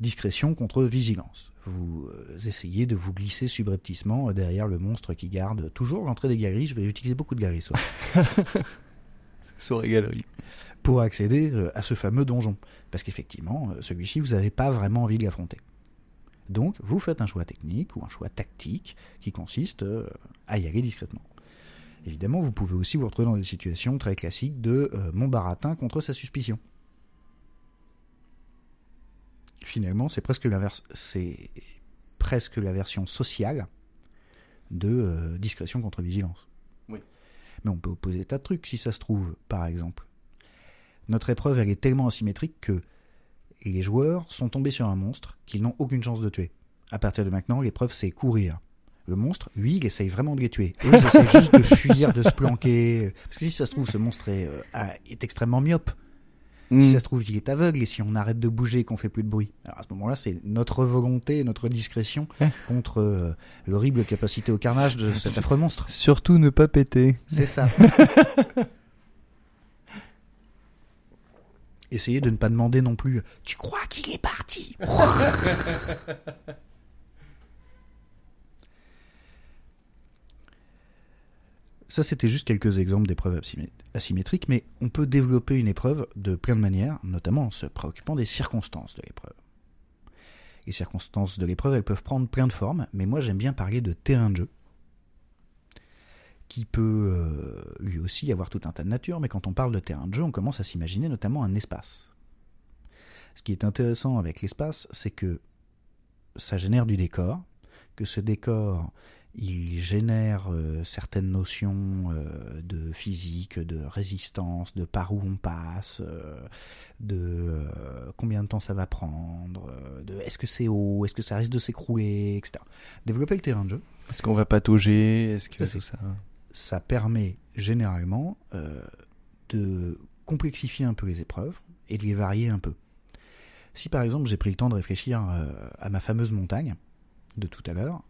discrétion contre vigilance. Vous euh, essayez de vous glisser subrepticement derrière le monstre qui garde toujours l'entrée des galeries. Je vais utiliser beaucoup de galeries. Pour accéder euh, à ce fameux donjon. Parce qu'effectivement, euh, celui-ci, vous n'avez pas vraiment envie de l'affronter. Donc, vous faites un choix technique ou un choix tactique qui consiste euh, à y aller discrètement. Évidemment, vous pouvez aussi vous retrouver dans des situations très classiques de mon baratin contre sa suspicion. Finalement, c'est presque la version sociale de discrétion contre vigilance. Mais on peut opposer tas de trucs si ça se trouve, par exemple. Notre épreuve, elle est tellement asymétrique que les joueurs sont tombés sur un monstre qu'ils n'ont aucune chance de tuer. À partir de maintenant, l'épreuve, c'est courir. Le monstre, lui, il essaye vraiment de les tuer. Eux, ils essayent juste de fuir, de se planquer. Parce que si ça se trouve, ce monstre est, euh, est extrêmement myope. Si mm. ça se trouve, il est aveugle et si on arrête de bouger et qu'on fait plus de bruit. Alors à ce moment-là, c'est notre volonté, notre discrétion contre euh, l'horrible capacité au carnage de cet affreux monstre. Surtout ne pas péter. C'est ça. Essayez de ne pas demander non plus Tu crois qu'il est parti? Ça, c'était juste quelques exemples d'épreuves asymétriques, mais on peut développer une épreuve de plein de manières, notamment en se préoccupant des circonstances de l'épreuve. Les circonstances de l'épreuve, elles peuvent prendre plein de formes, mais moi j'aime bien parler de terrain de jeu, qui peut euh, lui aussi avoir tout un tas de nature, mais quand on parle de terrain de jeu, on commence à s'imaginer notamment un espace. Ce qui est intéressant avec l'espace, c'est que ça génère du décor, que ce décor il génère euh, certaines notions euh, de physique, de résistance, de par où on passe, euh, de combien de temps ça va prendre, de est-ce que c'est haut, est-ce que ça risque de s'écrouler, etc. Développer le terrain de jeu. Est-ce qu'on va patauger Est-ce que tout ça Ça permet généralement de complexifier un peu les épreuves et de les varier un peu. Si par exemple j'ai pris le temps de réfléchir à ma fameuse montagne de tout à l'heure,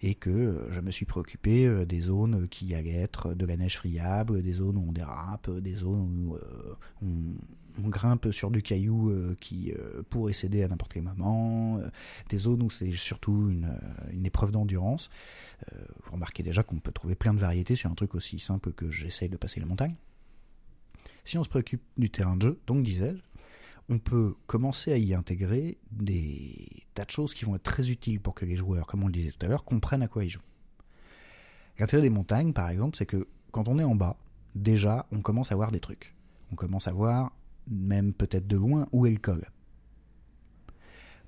et que euh, je me suis préoccupé euh, des zones qui allaient être de la neige friable, des zones où on dérape, des zones où euh, on, grimpe sur du caillou qui pourrait céder à n'importe quel moment, des zones où c'est surtout une, une épreuve d'endurance. vous remarquez déjà qu'on peut trouver plein de variétés sur un truc aussi simple que j'essaye de passer la montagne. Si on se préoccupe du terrain de jeu, donc disais-je, on peut commencer à y intégrer des tas de choses qui vont être très utiles pour que les joueurs, comme on le disait tout à l'heure, comprennent à quoi ils jouent. L'intérêt des montagnes, par exemple, c'est que quand on est en bas, déjà, on commence à voir des trucs. On commence à voir, même peut-être de loin, où est le col.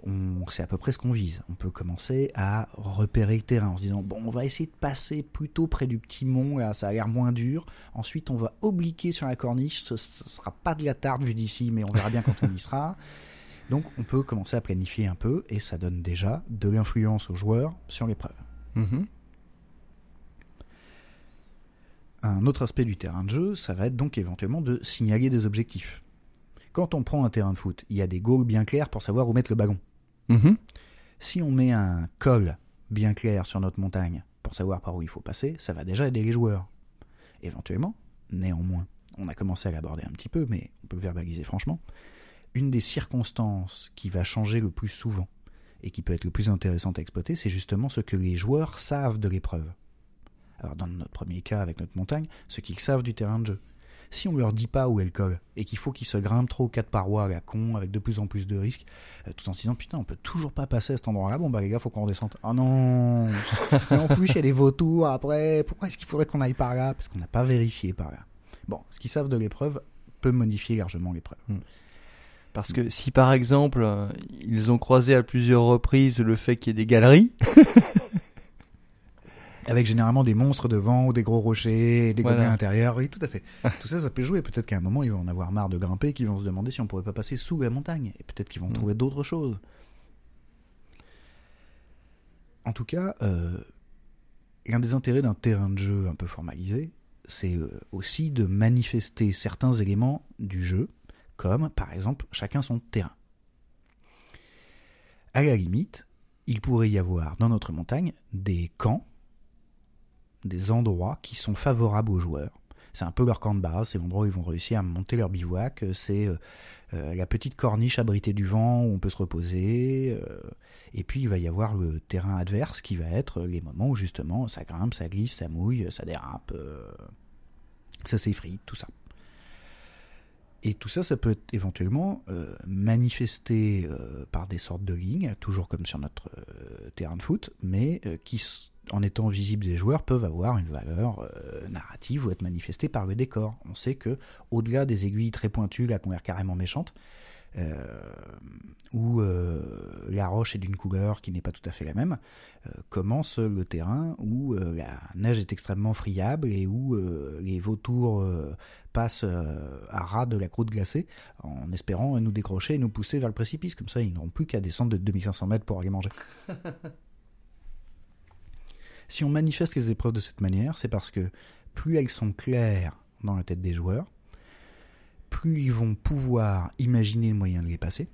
on sait à peu près ce qu'on vise. On peut commencer à repérer le terrain en se disant bon, on va essayer de passer plutôt près du petit mont, là, ça a l'air moins dur. Ensuite, on va obliquer sur la corniche, ce, ne sera pas de la tarte vue d'ici, mais on verra bien quand on y sera. Donc, on peut commencer à planifier un peu et ça donne déjà de l'influence aux joueurs sur l'épreuve. Mhm. Un autre aspect du terrain de jeu, ça va être donc éventuellement de signaler des objectifs. Quand on prend un terrain de foot, il y a des goals bien clairs pour savoir où mettre le ballon. Mhm. Si on met un col bien clair sur notre montagne pour savoir par où il faut passer, ça va déjà aider les joueurs. Éventuellement, néanmoins, on a commencé à l'aborder un petit peu, mais on peut verbaliser franchement, une des circonstances qui va changer le plus souvent et qui peut être le plus intéressante à exploiter, c'est justement ce que les joueurs savent de l'épreuve. Alors dans notre premier cas avec notre montagne, ce qu'ils savent du terrain de jeu. Si on leur dit pas où elle colle et qu'il faut qu'ils se grimpent trop aux quatre parois à la con avec de plus en plus de risques, euh, tout en se disant putain on peut toujours pas passer à cet endroit-là, bon bah les gars faut qu'on redescende. Oh non Mais en plus il y a des vautours après, pourquoi est-ce qu'il faudrait qu'on aille par là? Parce qu'on n'a pas vérifié par là. Bon, ce qu'ils savent de l'épreuve peut modifier largement l'épreuve. Hmm. Parce que si par exemple euh, ils ont croisé à plusieurs reprises le fait qu'il y ait des galeries, avec généralement des monstres devant ou des gros rochers, des Voilà. gobelins intérieurs. Oui, tout à fait. tout ça, ça peut jouer. Peut-être qu'à un moment, ils vont en avoir marre de grimper, qu'ils vont se demander si on pourrait pas passer sous la montagne. Et peut-être qu'ils vont Mm. trouver d'autres choses. En tout cas, euh, l'un des intérêts d'un terrain de jeu un peu formalisé, c'est euh, aussi de manifester certains éléments du jeu, comme par exemple chacun son terrain. À la limite, il pourrait y avoir dans notre montagne des camps des endroits qui sont favorables aux joueurs. C'est un peu leur camp de base, c'est l'endroit où ils vont réussir à monter leur bivouac, euh, c'est euh, euh, la petite corniche abritée du vent où on peut se reposer, et puis il va y avoir le terrain adverse qui va être les moments où justement ça grimpe, ça glisse, ça mouille, ça dérape, ça s'effrite, tout ça. Et tout ça, ça peut être éventuellement euh, manifesté par des sortes de lignes, toujours comme sur notre terrain de foot, mais qui, en étant visibles des joueurs, peuvent avoir une valeur euh, narrative ou être manifestées par le décor. On sait que, au-delà des aiguilles très pointues, ont l'air carrément méchantes, euh, où euh, la roche est d'une couleur qui n'est pas tout à fait la même, commence le terrain où la neige est extrêmement friable et où les vautours passent à ras de la croûte glacée en espérant nous décrocher et nous pousser vers le précipice. Comme ça, ils n'auront plus qu'à descendre de 2500 mètres pour aller manger. si on manifeste les épreuves de cette manière, c'est parce que plus elles sont claires dans la tête des joueurs, plus ils vont pouvoir imaginer le moyen de les passer,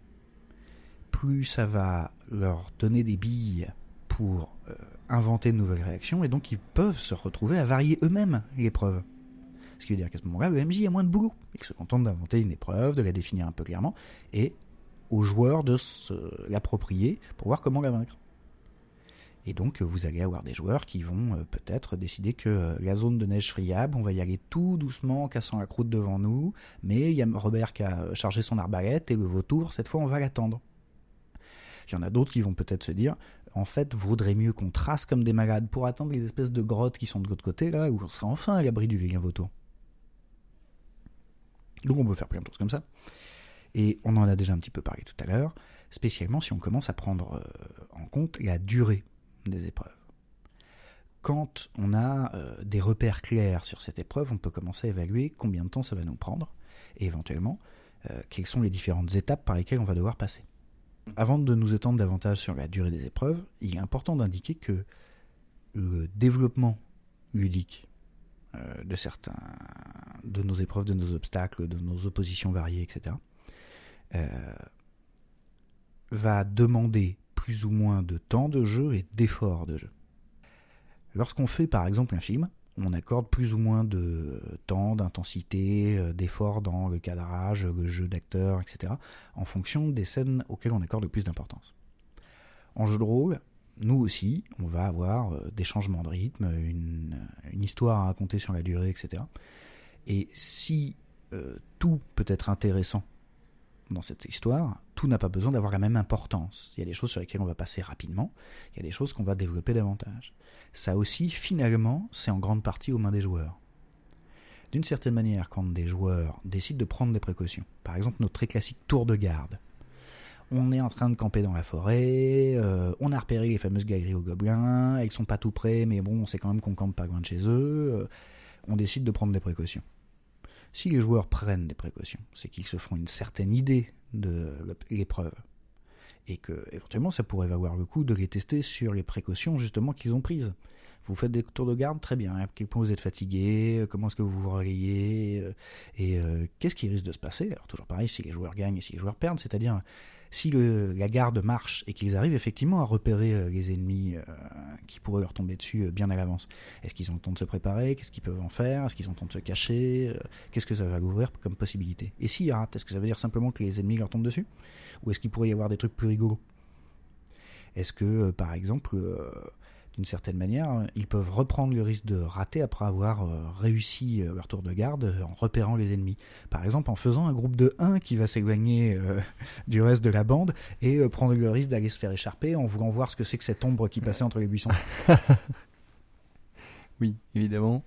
plus ça va leur donner des billes pour euh, inventer de nouvelles réactions, et donc ils peuvent se retrouver à varier eux-mêmes l'épreuve. Ce qui veut dire qu'à ce moment-là, le MJ a moins de boulot. Il se contente d'inventer une épreuve, de la définir un peu clairement, et aux joueurs de l'approprier pour voir comment la vaincre. Et donc, vous allez avoir des joueurs qui vont euh, peut-être décider que euh, la zone de neige friable, on va y aller tout doucement, en cassant la croûte devant nous, mais il y a Robert qui a chargé son arbalète, et le vautour, cette fois, on va l'attendre. Il y en a d'autres qui vont peut-être se dire, en fait, vaudrait mieux qu'on trace comme des malades pour attendre les espèces de grottes qui sont de l'autre côté, là, où on sera enfin à l'abri du vilain vautour. Donc on peut faire plein de choses comme ça. Et on en a déjà un petit peu parlé tout à l'heure, spécialement si on commence à prendre euh, en compte la durée des épreuves. Quand on a euh, des repères clairs sur cette épreuve, on peut commencer à évaluer combien de temps ça va nous prendre et éventuellement euh, quelles sont les différentes étapes par lesquelles on va devoir passer. Avant de nous étendre davantage sur la durée des épreuves, il est important d'indiquer que le développement ludique euh, de certains de nos épreuves, de nos obstacles, de nos oppositions variées, etc., va demander plus ou moins de temps de jeu et d'efforts de jeu. Lorsqu'on fait par exemple un film, on accorde plus ou moins de temps, d'intensité, euh, d'efforts dans le cadrage, le jeu d'acteurs, etc., en fonction des scènes auxquelles on accorde le plus d'importance. En jeu de rôle, nous aussi, on va avoir euh, des changements de rythme, une, une histoire à raconter sur la durée, etc. Et si euh, tout peut être intéressant dans cette histoire, tout n'a pas besoin d'avoir la même importance. Il y a des choses sur lesquelles on va passer rapidement, il y a des choses qu'on va développer davantage. Ça aussi, finalement, c'est en grande partie aux mains des joueurs. D'une certaine manière, quand des joueurs décident de prendre des précautions, par exemple notre très classique tour de garde, on est en train de camper dans la forêt, euh, on a repéré les fameuses galeries aux gobelins, ils sont pas tout près, mais bon, on sait quand même qu'on campe pas loin de chez eux. euh, on décide de prendre des précautions. Si les joueurs prennent des précautions, c'est qu'ils se font une certaine idée de l'épreuve. Et que, éventuellement, ça pourrait valoir le coup de les tester sur les précautions, justement, qu'ils ont prises. Vous faites des tours de garde, très bien. À quel point vous êtes fatigué, euh, comment est-ce que vous vous relayez, euh, et euh, qu'est-ce qui risque de se passer? Alors, toujours pareil, si les joueurs gagnent et si les joueurs perdent, c'est-à-dire si la garde marche et qu'ils arrivent effectivement à repérer euh, les ennemis euh, qui pourraient leur tomber dessus euh, bien à l'avance. Est-ce qu'ils ont le temps de se préparer? Qu'est-ce qu'ils peuvent en faire? Est-ce qu'ils ont le temps de se cacher? Qu'est-ce que ça va ouvrir comme possibilité? Et s'ils ratent, est-ce que ça veut dire simplement que les ennemis leur tombent dessus? Ou est-ce qu'il pourrait y avoir des trucs plus rigolos? Est-ce que, par exemple, d'une certaine manière, euh, ils peuvent reprendre le risque de rater après avoir euh, réussi euh, leur tour de garde euh, en repérant les ennemis Par exemple, en faisant un groupe de 1 qui va s'éloigner euh, du reste de la bande et euh, prendre le risque d'aller se faire écharper en voulant voir ce que c'est que cette ombre qui passait entre les buissons. Oui, évidemment.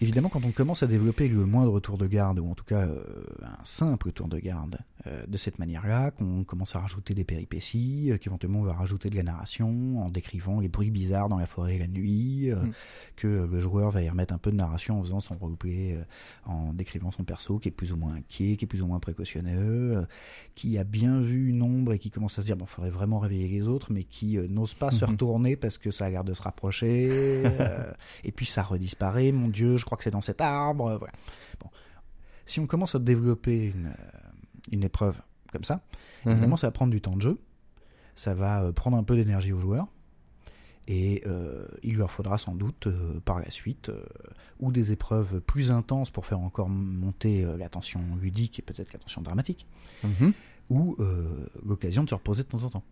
Évidemment, quand on commence à développer le moindre tour de garde, ou en tout cas euh, un simple tour de garde, euh, de cette manière-là, qu'on commence à rajouter des péripéties, euh, qu'éventuellement on va rajouter de la narration en décrivant les bruits bizarres dans la forêt la nuit, euh, Mm. que euh, le joueur va y remettre un peu de narration en faisant son roleplay, euh, en décrivant son perso qui est plus ou moins inquiet, qui est plus ou moins précautionneux, euh, qui a bien vu une ombre et qui commence à se dire bon, faudrait vraiment réveiller les autres, mais qui euh, n'ose pas se Mhm. retourner parce que ça a l'air de se rapprocher. euh, et puis ça redisparaît, mon Dieu, je crois que c'est dans cet arbre. euh, Voilà. Bon. Si on commence à développer une, euh, une épreuve comme ça, Mhm. évidemment, ça va prendre du temps de jeu. Ça va euh, prendre un peu d'énergie aux joueurs. Et euh, il leur faudra sans doute euh, par la suite euh, ou des épreuves plus intenses pour faire encore monter la tension ludique et peut-être la tension dramatique, Mhm. ou l'occasion de se reposer de temps en temps.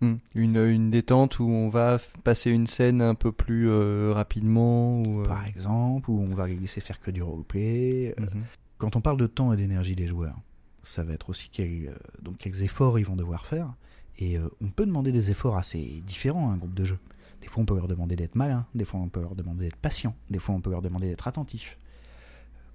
Hmm. Une, une détente où on va passer une scène un peu plus euh, rapidement. Ou, euh, Par exemple, où on va laisser faire que du roleplay. Euh, mhm. Quand on parle de temps et d'énergie des joueurs, ça va être aussi quel, donc quels efforts ils vont devoir faire. Et on peut demander des efforts assez différents à un groupe de jeu. Des fois, on peut leur demander d'être malin, des fois, on peut leur demander d'être patient, des fois, on peut leur demander d'être attentif.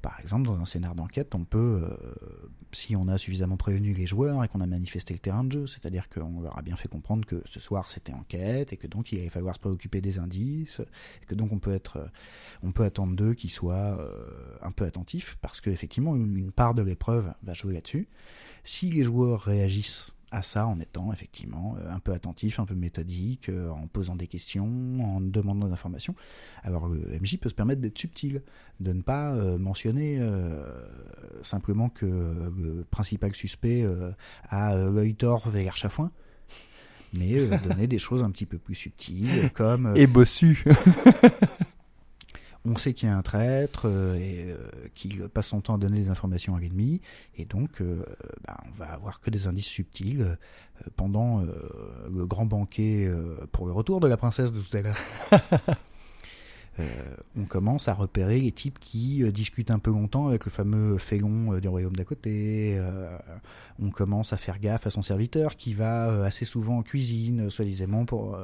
Par exemple, dans un scénar d'enquête, on peut, euh, si on a suffisamment prévenu les joueurs et qu'on a manifesté le terrain de jeu, c'est-à-dire qu'on leur a bien fait comprendre que ce soir c'était enquête et que donc il allait falloir se préoccuper des indices, et que donc on peut être, euh, on peut attendre d'eux qu'ils soient euh, un peu attentifs parce qu'effectivement une, une part de l'épreuve va jouer là-dessus. Si les joueurs réagissent à ça en étant effectivement euh, un peu attentifs, un peu méthodiques, euh, en posant des questions, en demandant des informations, alors le MJ peut se permettre d'être subtil, de ne pas euh, mentionner euh, simplement que euh, le principal suspect euh, a euh, l'œil et l'air chafouin, mais euh, donner des choses un petit peu plus subtiles, comme Et bossu. on sait qu'il y a un traître euh, et euh, qu'il passe son temps à donner des informations à l'ennemi, et donc euh, bah, on va avoir que des indices subtils pendant le grand banquet pour le retour de la princesse de tout à l'heure. Euh, on commence à repérer les types qui euh, discutent un peu longtemps avec le fameux félon euh, du royaume d'à côté. On commence à faire gaffe à son serviteur qui va assez souvent en cuisine, soi-disant pour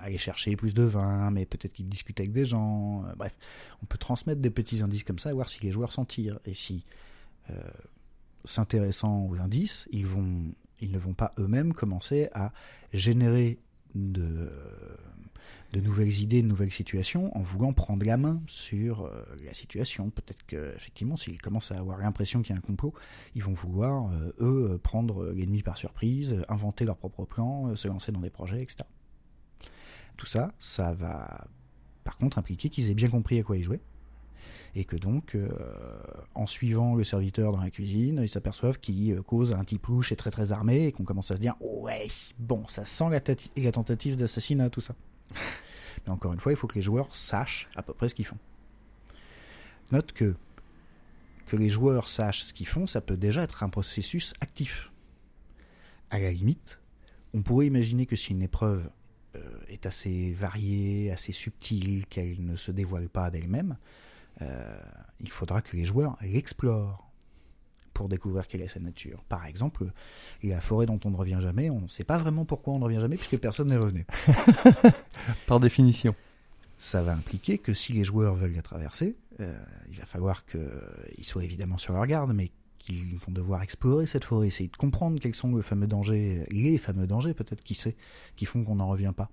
aller chercher plus de vin, mais peut-être qu'il discute avec des gens. Bref, on peut transmettre des petits indices comme ça voir si les joueurs s'en tirent. Et si, s'intéressant aux indices, ils, vont, ils ne vont pas eux-mêmes commencer à générer de, de nouvelles idées, de nouvelles situations en voulant prendre la main sur euh, la situation. Peut-être qu'effectivement, s'ils commencent à avoir l'impression qu'il y a un complot, ils vont vouloir, euh, eux, euh, prendre l'ennemi par surprise, inventer leur propre plan, se lancer dans des projets, etc. Tout ça, ça va par contre impliquer qu'ils aient bien compris à quoi ils jouaient. Et que donc, en suivant le serviteur dans la cuisine, ils s'aperçoivent qu'il cause un type louche et très très armé, et qu'on commence à se dire Ouais, bon, ça sent la, la tentative d'assassinat, tout ça. Mais encore une fois, il faut que les joueurs sachent à peu près ce qu'ils font. Note que que les joueurs sachent ce qu'ils font, ça peut déjà être un processus actif. À la limite, on pourrait imaginer que si une épreuve euh, est assez variée, assez subtile, qu'elle ne se dévoile pas d'elle-même, euh, il faudra que les joueurs l'explorent pour découvrir quelle est sa nature. Par exemple, la forêt dont on ne revient jamais, on ne sait pas vraiment pourquoi on ne revient jamais, puisque personne n'est revenu. Par définition. Ça va impliquer que si les joueurs veulent la traverser, euh, il va falloir qu'ils soient évidemment sur leur garde, mais qu'ils vont devoir explorer cette forêt, essayer de comprendre quels sont les fameux dangers, les fameux dangers peut-être qui sait, qui font qu'on n'en revient pas.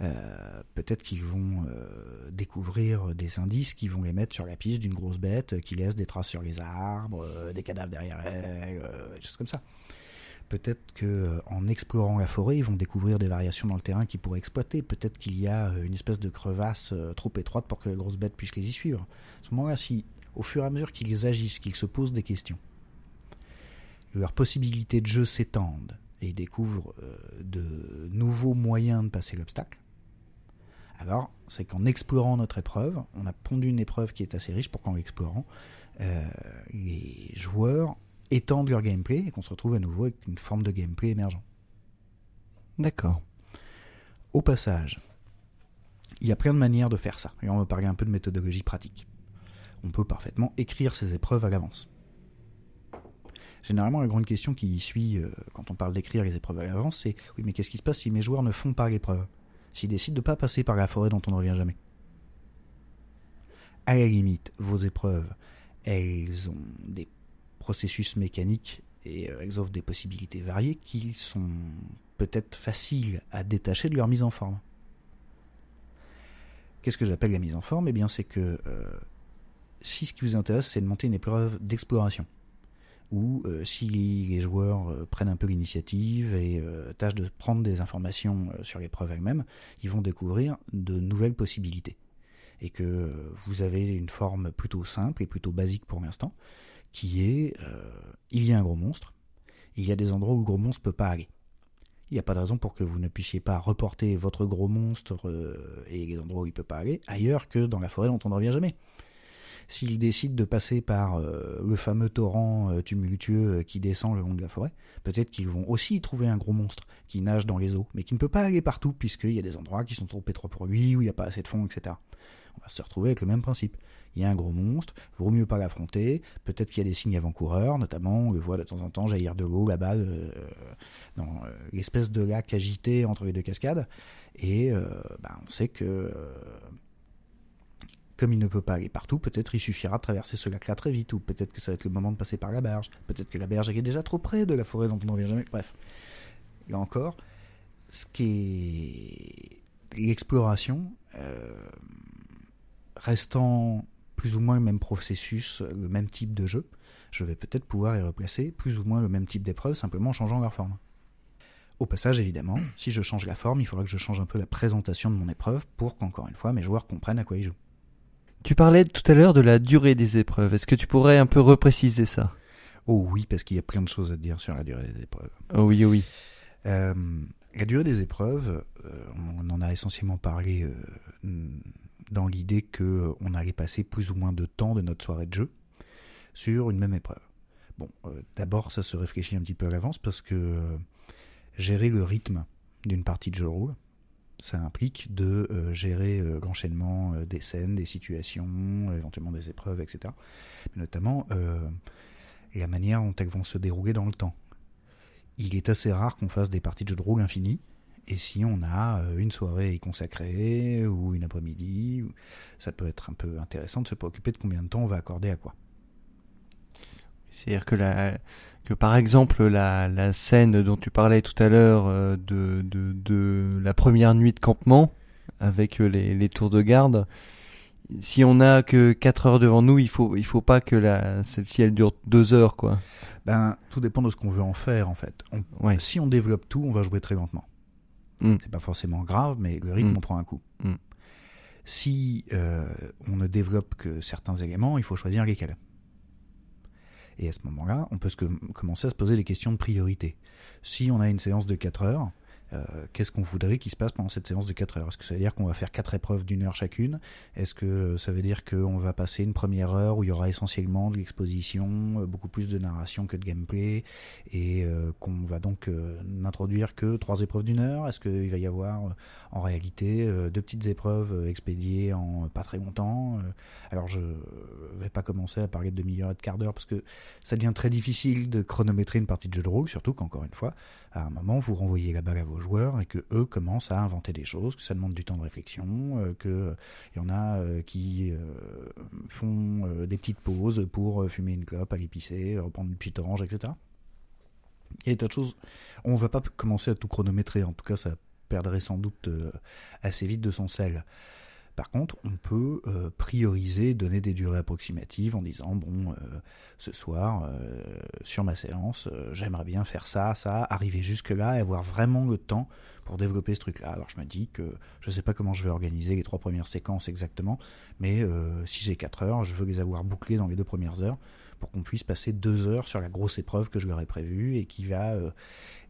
Euh, peut-être qu'ils vont euh, découvrir des indices qui vont les mettre sur la piste d'une grosse bête qui laisse des traces sur les arbres, euh, des cadavres derrière elle, des choses comme ça. Peut-être que en explorant la forêt, ils vont découvrir des variations dans le terrain qu'ils pourraient exploiter. Peut-être qu'il y a une espèce de crevasse trop étroite pour que les grosses bêtes puissent les y suivre. À ce moment-là, si au fur et à mesure qu'ils agissent, qu'ils se posent des questions, leurs possibilités de jeu s'étendent et ils découvrent de nouveaux moyens de passer l'obstacle, alors c'est qu'en explorant notre épreuve, on a pondu une épreuve qui est assez riche pour qu'en l'explorant, euh, les joueurs étendent leur gameplay et qu'on se retrouve à nouveau avec une forme de gameplay émergent. D'accord. Au passage, il y a plein de manières de faire ça. Et on va parler un peu de méthodologie pratique. On peut parfaitement écrire ses épreuves à l'avance. Généralement, la grande question qui suit euh, quand on parle d'écrire les épreuves à l'avance, c'est oui, mais qu'est-ce qui se passe si mes joueurs ne font pas l'épreuve? S'ils décident de ne pas passer par la forêt dont on ne revient jamais. À la limite, vos épreuves, elles ont des processus mécaniques et euh, elles offrent des possibilités variées qui sont peut-être faciles à détacher de leur mise en forme. Qu'est-ce que j'appelle la mise en forme? Eh bien, c'est que euh, si ce qui vous intéresse, c'est de monter une épreuve d'exploration, ou euh, si les joueurs euh, prennent un peu l'initiative et euh, tâchent de prendre des informations sur l'épreuve elle-même, ils vont découvrir de nouvelles possibilités. Et que vous avez une forme plutôt simple et plutôt basique pour l'instant, qui est il y a un gros monstre, il y a des endroits où le gros monstre ne peut pas aller. Il n'y a pas de raison pour que vous ne puissiez pas reporter votre gros monstre et les endroits où il ne peut pas aller ailleurs que dans la forêt dont on ne revient jamais. S'ils décident de passer par euh, le fameux torrent euh, tumultueux euh, qui descend le long de la forêt, peut-être qu'ils vont aussi trouver un gros monstre qui nage dans les eaux, mais qui ne peut pas aller partout puisqu'il y a des endroits qui sont trop étroits pour lui, où il n'y a pas assez de fond, etc. On va se retrouver avec le même principe. Il y a un gros monstre, vaut mieux pas l'affronter. Peut-être qu'il y a des signes avant-coureurs, notamment on le voit de temps en temps jaillir de l'eau là-bas dans l'espèce de lac agité entre les deux cascades. Et ben, on sait que comme il ne peut pas aller partout, peut-être il suffira de traverser ce lac-là très vite, ou peut-être que ça va être le moment de passer par la berge, peut-être que la berge est déjà trop près de la forêt dont on ne revient jamais. Bref, là encore, ce qui est l'exploration, euh, restant plus ou moins le même processus, le même type de jeu, je vais peut-être pouvoir y replacer plus ou moins le même type d'épreuve, simplement en changeant leur forme. Au passage, évidemment, si je change la forme, il faudra que je change un peu la présentation de mon épreuve pour qu'encore une fois mes joueurs comprennent à quoi ils jouent. Tu parlais tout à l'heure de la durée des épreuves. Est-ce que tu pourrais un peu repréciser ça? Oh oui, parce qu'il y a plein de choses à dire sur la durée des épreuves. Oh oui, oh oui. Euh, la durée des épreuves, euh, on en a essentiellement parlé euh, dans l'idée que on allait passer plus ou moins de temps de notre soirée de jeu sur une même épreuve. Bon, d'abord, ça se réfléchit un petit peu à l'avance parce que gérer le rythme d'une partie de jeu de rôle, ça implique de euh, gérer euh, l'enchaînement euh, des scènes, des situations, éventuellement des épreuves, etc. Mais notamment la manière dont elles vont se dérouler dans le temps. Il est assez rare qu'on fasse des parties de jeu de rôle infinies. Et si on a une soirée consacrée ou une après-midi, ça peut être un peu intéressant de se préoccuper de combien de temps on va accorder à quoi. C'est-à-dire que la, que par exemple la, la scène dont tu parlais tout à l'heure euh, de, de, de, la première nuit de campement avec euh, les, les tours de garde, si on a que 4 heures devant nous, il faut il faut pas que la celle-ci elle dure 2 heures quoi. Ben tout dépend de ce qu'on veut en faire en fait. On, Si on développe tout, on va jouer très lentement. Mm. C'est pas forcément grave, mais le rythme on mm. prend un coup. Mm. Si euh, on ne développe que certains éléments, il faut choisir lesquels. Et à ce moment-là, on peut commencer à se poser des questions de priorité. Si on a une séance de 4 heures, euh, qu'est-ce qu'on voudrait qu'il se passe pendant cette séance de 4 heures? Est-ce que ça veut dire qu'on va faire 4 épreuves d'une heure chacune? Est-ce que ça veut dire qu'on va passer une première heure où il y aura essentiellement de l'exposition, euh, beaucoup plus de narration que de gameplay, et euh, qu'on va donc n'introduire que 3 épreuves d'une heure? Est-ce qu'il va y avoir en réalité deux petites épreuves expédiées en pas très longtemps? Alors je vais pas commencer à parler de demi-heure et de quart d'heure parce que ça devient très difficile de chronométrer une partie de jeu de rôle, surtout qu'encore une fois, à un moment vous renvoyez la balle à vos joueurs et que eux commencent à inventer des choses, que ça demande du temps de réflexion, euh, que il y en a euh, qui euh, font euh, des petites pauses pour euh, fumer une clope, aller pisser, reprendre une petite orange, etc. Des tas de choses. On va pas commencer à tout chronométrer. En tout cas, ça perdrait sans doute euh, assez vite de son sel. Par contre, on peut euh, prioriser, donner des durées approximatives en disant bon, euh, ce soir, euh, sur ma séance, j'aimerais bien faire ça, ça, arriver jusque-là et avoir vraiment le temps pour développer ce truc-là. Alors je me dis que je sais pas comment je vais organiser les trois premières séquences exactement, mais si j'ai quatre heures, je veux les avoir bouclées dans les deux premières heures pour qu'on puisse passer deux heures sur la grosse épreuve que je leur ai prévue et qui va euh,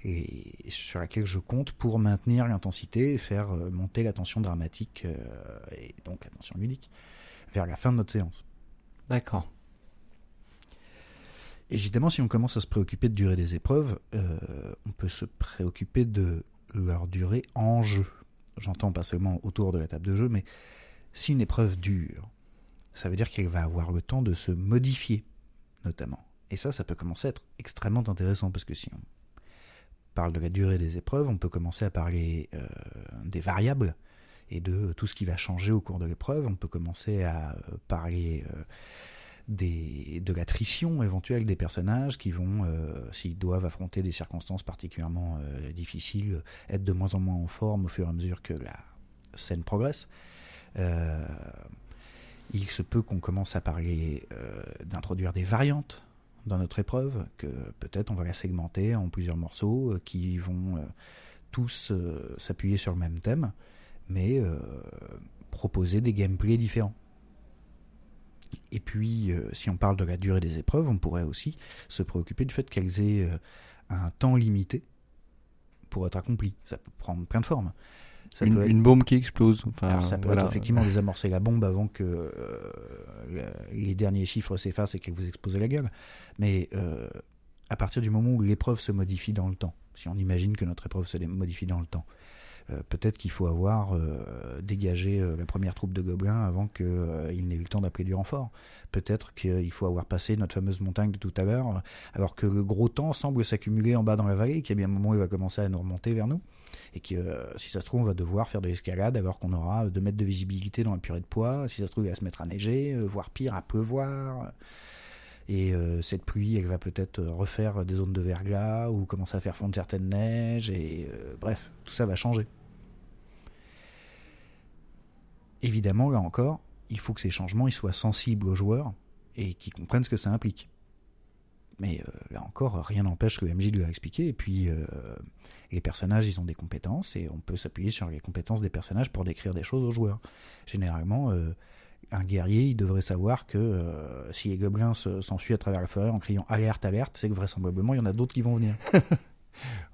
et sur laquelle je compte pour maintenir l'intensité et faire euh, monter la tension dramatique euh, et donc la tension ludique vers la fin de notre séance. D'accord. Évidemment, si on commence à se préoccuper de durée des épreuves, euh, on peut se préoccuper de leur durée en jeu. J'entends pas seulement autour de la table de jeu, mais si une épreuve dure, ça veut dire qu'elle va avoir le temps de se modifier, notamment. Et ça, ça peut commencer à être extrêmement intéressant, parce que si on parle de la durée des épreuves, on peut commencer à parler euh, des variables et de tout ce qui va changer au cours de l'épreuve. On peut commencer à euh, parler euh, des, de l'attrition éventuelle des personnages qui vont, s'ils doivent affronter des circonstances particulièrement difficiles, être de moins en moins en forme au fur et à mesure que la scène progresse. Il se peut qu'on commence à parler euh, d'introduire des variantes dans notre épreuve, que peut-être on va la segmenter en plusieurs morceaux euh, qui vont euh, tous s'appuyer sur le même thème, mais proposer des gameplays différents. Et puis, si on parle de la durée des épreuves, on pourrait aussi se préoccuper du fait qu'elles aient un temps limité pour être accomplies. Ça peut prendre plein de formes. Ça une, peut être- une bombe qui explose. Enfin, alors ça peut voilà. être effectivement désamorcer la bombe avant que euh, le- les derniers chiffres s'effacent et qu'elle vous explose la gueule. Mais euh, à partir du moment où l'épreuve se modifie dans le temps, si on imagine que notre épreuve se modifie dans le temps, euh, peut-être qu'il faut avoir euh, dégagé euh, la première troupe de gobelins avant qu'il n'ait eu le temps d'appeler du renfort. Peut-être qu'il faut avoir passé notre fameuse montagne de tout à l'heure, alors que le gros temps semble s'accumuler en bas dans la vallée, qu'il y a bien un moment où il va commencer à nous remonter vers nous et que euh, si ça se trouve on va devoir faire de l'escalade alors qu'on aura 2 mètres de visibilité dans la purée de poids, si ça se trouve il va se mettre à neiger, euh, voire pire à pleuvoir, et euh, cette pluie elle va peut-être refaire des zones de verglas ou commencer à faire fondre certaines neiges, et bref, tout ça va changer. Évidemment, là encore, il faut que ces changements ils soient sensibles aux joueurs et qu'ils comprennent ce que ça implique. Mais euh, là encore, rien n'empêche le MJ de leur expliquer. Et puis, euh, les personnages, ils ont des compétences et on peut s'appuyer sur les compétences des personnages pour décrire des choses aux joueurs. Généralement, euh, un guerrier, il devrait savoir que si les gobelins se- s'enfuient à travers la forêt en criant alerte, alerte, c'est que vraisemblablement, il y en a d'autres qui vont venir.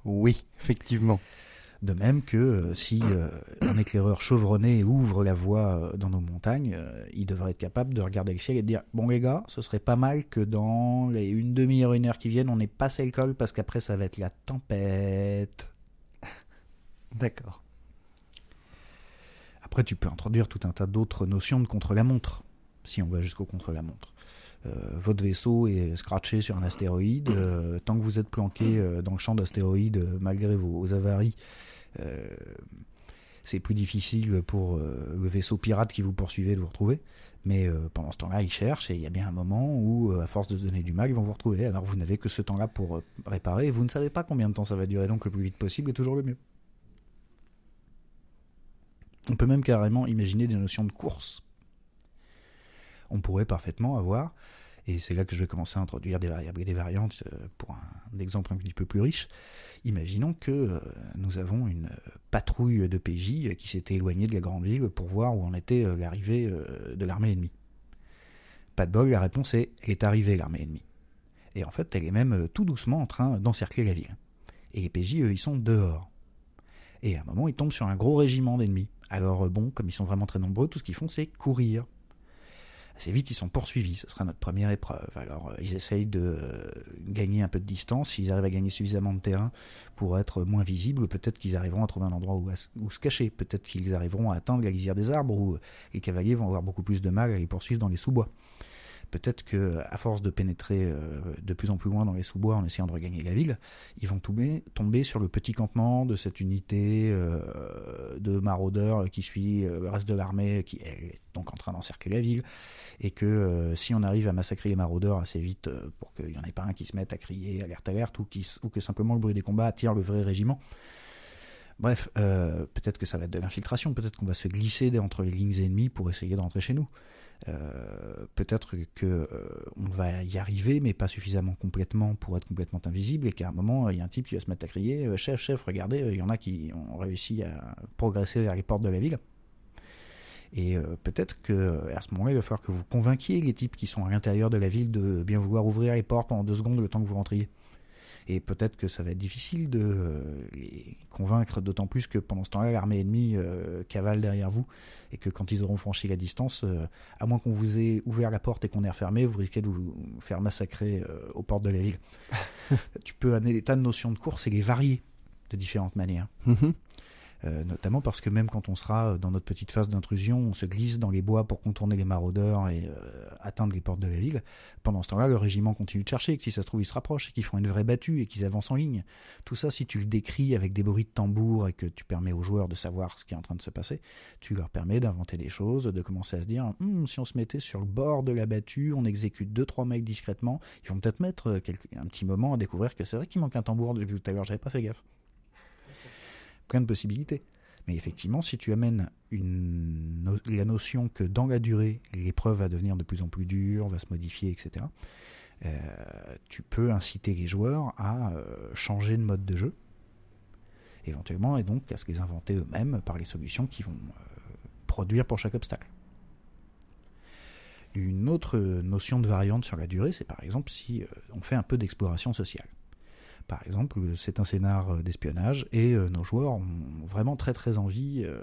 Oui, effectivement. De même que euh, si euh, un éclaireur chevronné ouvre la voie euh, dans nos montagnes, il devrait être capable de regarder le ciel et de dire Bon, les gars, ce serait pas mal que dans les une demi-heure, une heure qui viennent, on ait passé le col parce qu'après, ça va être la tempête. D'accord. Après, tu peux introduire tout un tas d'autres notions de contre-la-montre, si on va jusqu'au contre-la-montre. Votre vaisseau est scratché sur un astéroïde. tant que vous êtes planqué dans le champ d'astéroïdes, malgré vos, avaries, c'est plus difficile pour euh, le vaisseau pirate qui vous poursuivait de vous retrouver. Mais euh, pendant ce temps-là, ils cherchent et il y a bien un moment où, euh, à force de donner du mal, ils vont vous retrouver. Alors vous n'avez que ce temps-là pour euh, réparer et vous ne savez pas combien de temps ça va durer. Donc le plus vite possible est toujours le mieux. On peut même carrément imaginer des notions de course. On pourrait parfaitement avoir, et c'est là que je vais commencer à introduire des variables et des variantes euh, pour un, exemple un petit peu plus riche. Imaginons que euh, nous avons une euh, patrouille de PJ qui s'était éloignée de la grande ville pour voir où en était euh, l'arrivée euh, de l'armée ennemie. Pas de bol, la réponse est elle est arrivée l'armée ennemie. Et en fait, elle est même euh, tout doucement en train d'encercler la ville. Et les PJ, eux, ils sont dehors. Et à un moment, ils tombent sur un gros régiment d'ennemis. Alors euh, bon, comme ils sont vraiment très nombreux, tout ce qu'ils font, c'est courir. Assez vite, ils sont poursuivis. Ce sera notre première épreuve. Alors, euh, ils essayent de euh, gagner un peu de distance. S'ils arrivent à gagner suffisamment de terrain pour être moins visibles, peut-être qu'ils arriveront à trouver un endroit où, où se cacher. Peut-être qu'ils arriveront à atteindre la lisière des arbres où les cavaliers vont avoir beaucoup plus de mal à les poursuivre dans les sous-bois. Peut-être que à force de pénétrer de plus en plus loin dans les sous-bois en essayant de regagner la ville, ils vont tomber, sur le petit campement de cette unité de maraudeurs qui suit le reste de l'armée qui est donc en train d'encercler la ville, et que si on arrive à massacrer les maraudeurs assez vite pour qu'il n'y en ait pas un qui se mette à crier alerte alerte ou, que simplement le bruit des combats attire le vrai régiment, Bref, euh, peut-être que ça va être de l'infiltration, peut-être qu'on va se glisser entre les lignes ennemies pour essayer de rentrer chez nous. Euh, peut-être que euh, va y arriver, mais pas suffisamment complètement pour être complètement invisible, et qu'à un moment, il y a un type qui va se mettre à crier Chef, chef, regardez, il y en a qui ont réussi à progresser vers les portes de la ville. Et peut-être que à ce moment-là, il va falloir que vous convainquiez les types qui sont à l'intérieur de la ville de bien vouloir ouvrir les portes pendant deux secondes le temps que vous rentriez. Et peut-être que ça va être difficile de euh, les convaincre, d'autant plus que pendant ce temps-là, l'armée ennemie euh, cavale derrière vous, et que quand ils auront franchi la distance, euh, à moins qu'on vous ait ouvert la porte et qu'on ait refermé, vous risquez de vous faire massacrer aux portes de la ville. tu peux amener des tas de notions de course et les varier de différentes manières. Euh, notamment parce que même quand on sera euh, dans notre petite phase d'intrusion, on se glisse dans les bois pour contourner les maraudeurs et euh, atteindre les portes de la ville. Pendant ce temps-là, le régiment continue de chercher, et que si ça se trouve, ils se rapprochent, et qu'ils font une vraie battue, et qu'ils avancent en ligne. Tout ça, si tu le décris avec des bruits de tambour et que tu permets aux joueurs de savoir ce qui est en train de se passer, tu leur permets d'inventer des choses, de commencer à se dire, hum, si on se mettait sur le bord de la battue, on exécute deux trois mecs discrètement, ils vont peut-être mettre un petit moment à découvrir que c'est vrai qu'il manque un tambour depuis tout à l'heure, j'avais pas fait gaffe plein de possibilités. Mais effectivement, si tu amènes la notion que dans la durée, l'épreuve va devenir de plus en plus dure, va se modifier, etc., euh, tu peux inciter les joueurs à euh, changer de mode de jeu, éventuellement, et donc à se les inventer eux-mêmes par les solutions qu'ils vont euh, produire pour chaque obstacle. Une autre notion de variante sur la durée, c'est par exemple si on fait un peu d'exploration sociale. Par exemple, c'est un scénar euh, d'espionnage et euh, nos joueurs ont vraiment très très envie euh,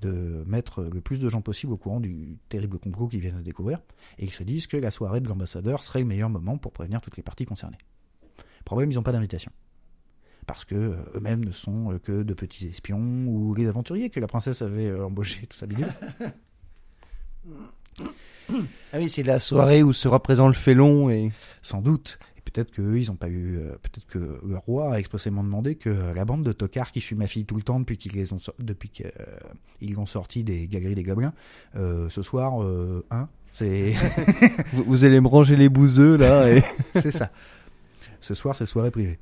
de mettre le plus de gens possible au courant du terrible complot qu'ils viennent de découvrir. Et ils se disent que la soirée de l'ambassadeur serait le meilleur moment pour prévenir toutes les parties concernées. Problème, ils n'ont pas d'invitation. Parce que eux-mêmes ne sont que de petits espions ou les aventuriers que la princesse avait embauchés, tout ça Ah oui, c'est la soirée où sera présent le félon et. Sans doute peut-être qu'eux, ils ont pas eu. Euh, peut-être que le roi a expressément demandé que la bande de tocards qui suit ma fille tout le temps depuis qu'ils les ont depuis qu'ils euh, ont sorti des galeries des gobelins, euh, ce soir, hein, c'est. vous, allez me ranger les bouseux là et. c'est ça. Ce soir, c'est soirée privée.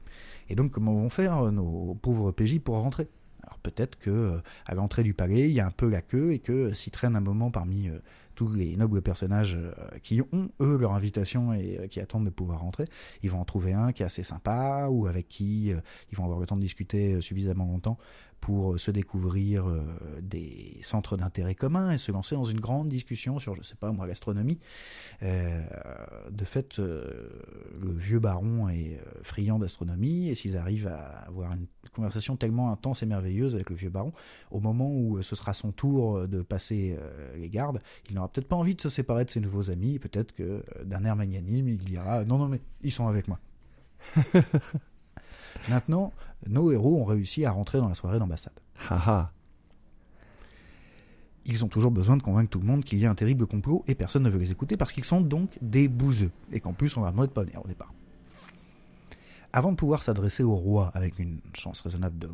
Et donc, comment vont faire nos pauvres PJ pour rentrer? Alors peut-être que à l'entrée du palais, il y a un peu la queue et que s'ils traînent un moment parmi tous les nobles personnages euh, qui ont, eux, leur invitation et euh, qui attendent de pouvoir rentrer, ils vont en trouver un qui est assez sympa ou avec qui euh, ils vont avoir le temps de discuter suffisamment longtemps pour euh, se découvrir euh, des centres d'intérêt communs et se lancer dans une grande discussion sur, je sais pas moi, l'astronomie. Euh, de fait, le vieux baron est friand d'astronomie et s'ils arrivent à avoir une conversation tellement intense et merveilleuse avec le vieux baron, au moment où ce sera son tour de passer les gardes, il n'aura peut-être pas envie de se séparer de ses nouveaux amis. Peut-être que d'un air magnanime, il dira non non mais ils sont avec moi. Maintenant, nos héros ont réussi à rentrer dans la soirée d'ambassade. Ils ont toujours besoin de convaincre tout le monde qu'il y a un terrible complot et personne ne veut les écouter parce qu'ils sont donc des bouseux et qu'en plus on va de pas venir au départ. Avant de pouvoir s'adresser au roi avec une chance raisonnable de le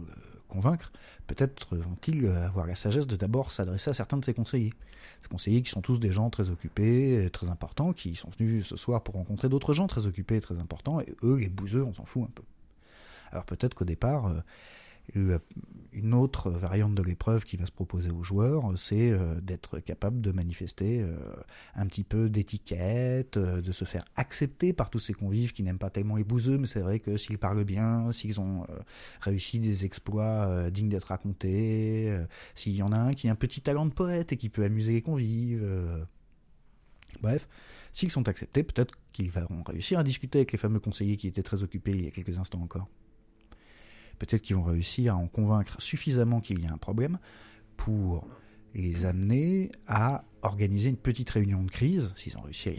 convaincre, peut-être vont-ils avoir la sagesse de d'abord s'adresser à certains de ses conseillers. Ces conseillers qui sont tous des gens très occupés, très importants, qui sont venus ce soir pour rencontrer d'autres gens très occupés et très importants, et eux, les bouseux, on s'en fout un peu. Alors peut-être qu'au départ, euh, une autre variante de l'épreuve qui va se proposer aux joueurs, c'est euh, d'être capable de manifester euh, un petit peu d'étiquette, de se faire accepter par tous ces convives qui n'aiment pas tellement les bouseux, mais c'est vrai que s'ils parlent bien, s'ils ont réussi des exploits dignes d'être racontés, s'il y en a un qui a un petit talent de poète et qui peut amuser les convives. Bref, s'ils sont acceptés, peut-être qu'ils vont réussir à discuter avec les fameux conseillers qui étaient très occupés il y a quelques instants encore. Peut-être qu'ils vont réussir à en convaincre suffisamment qu'il y a un problème pour les amener à organiser une petite réunion de crise, s'ils ont réussi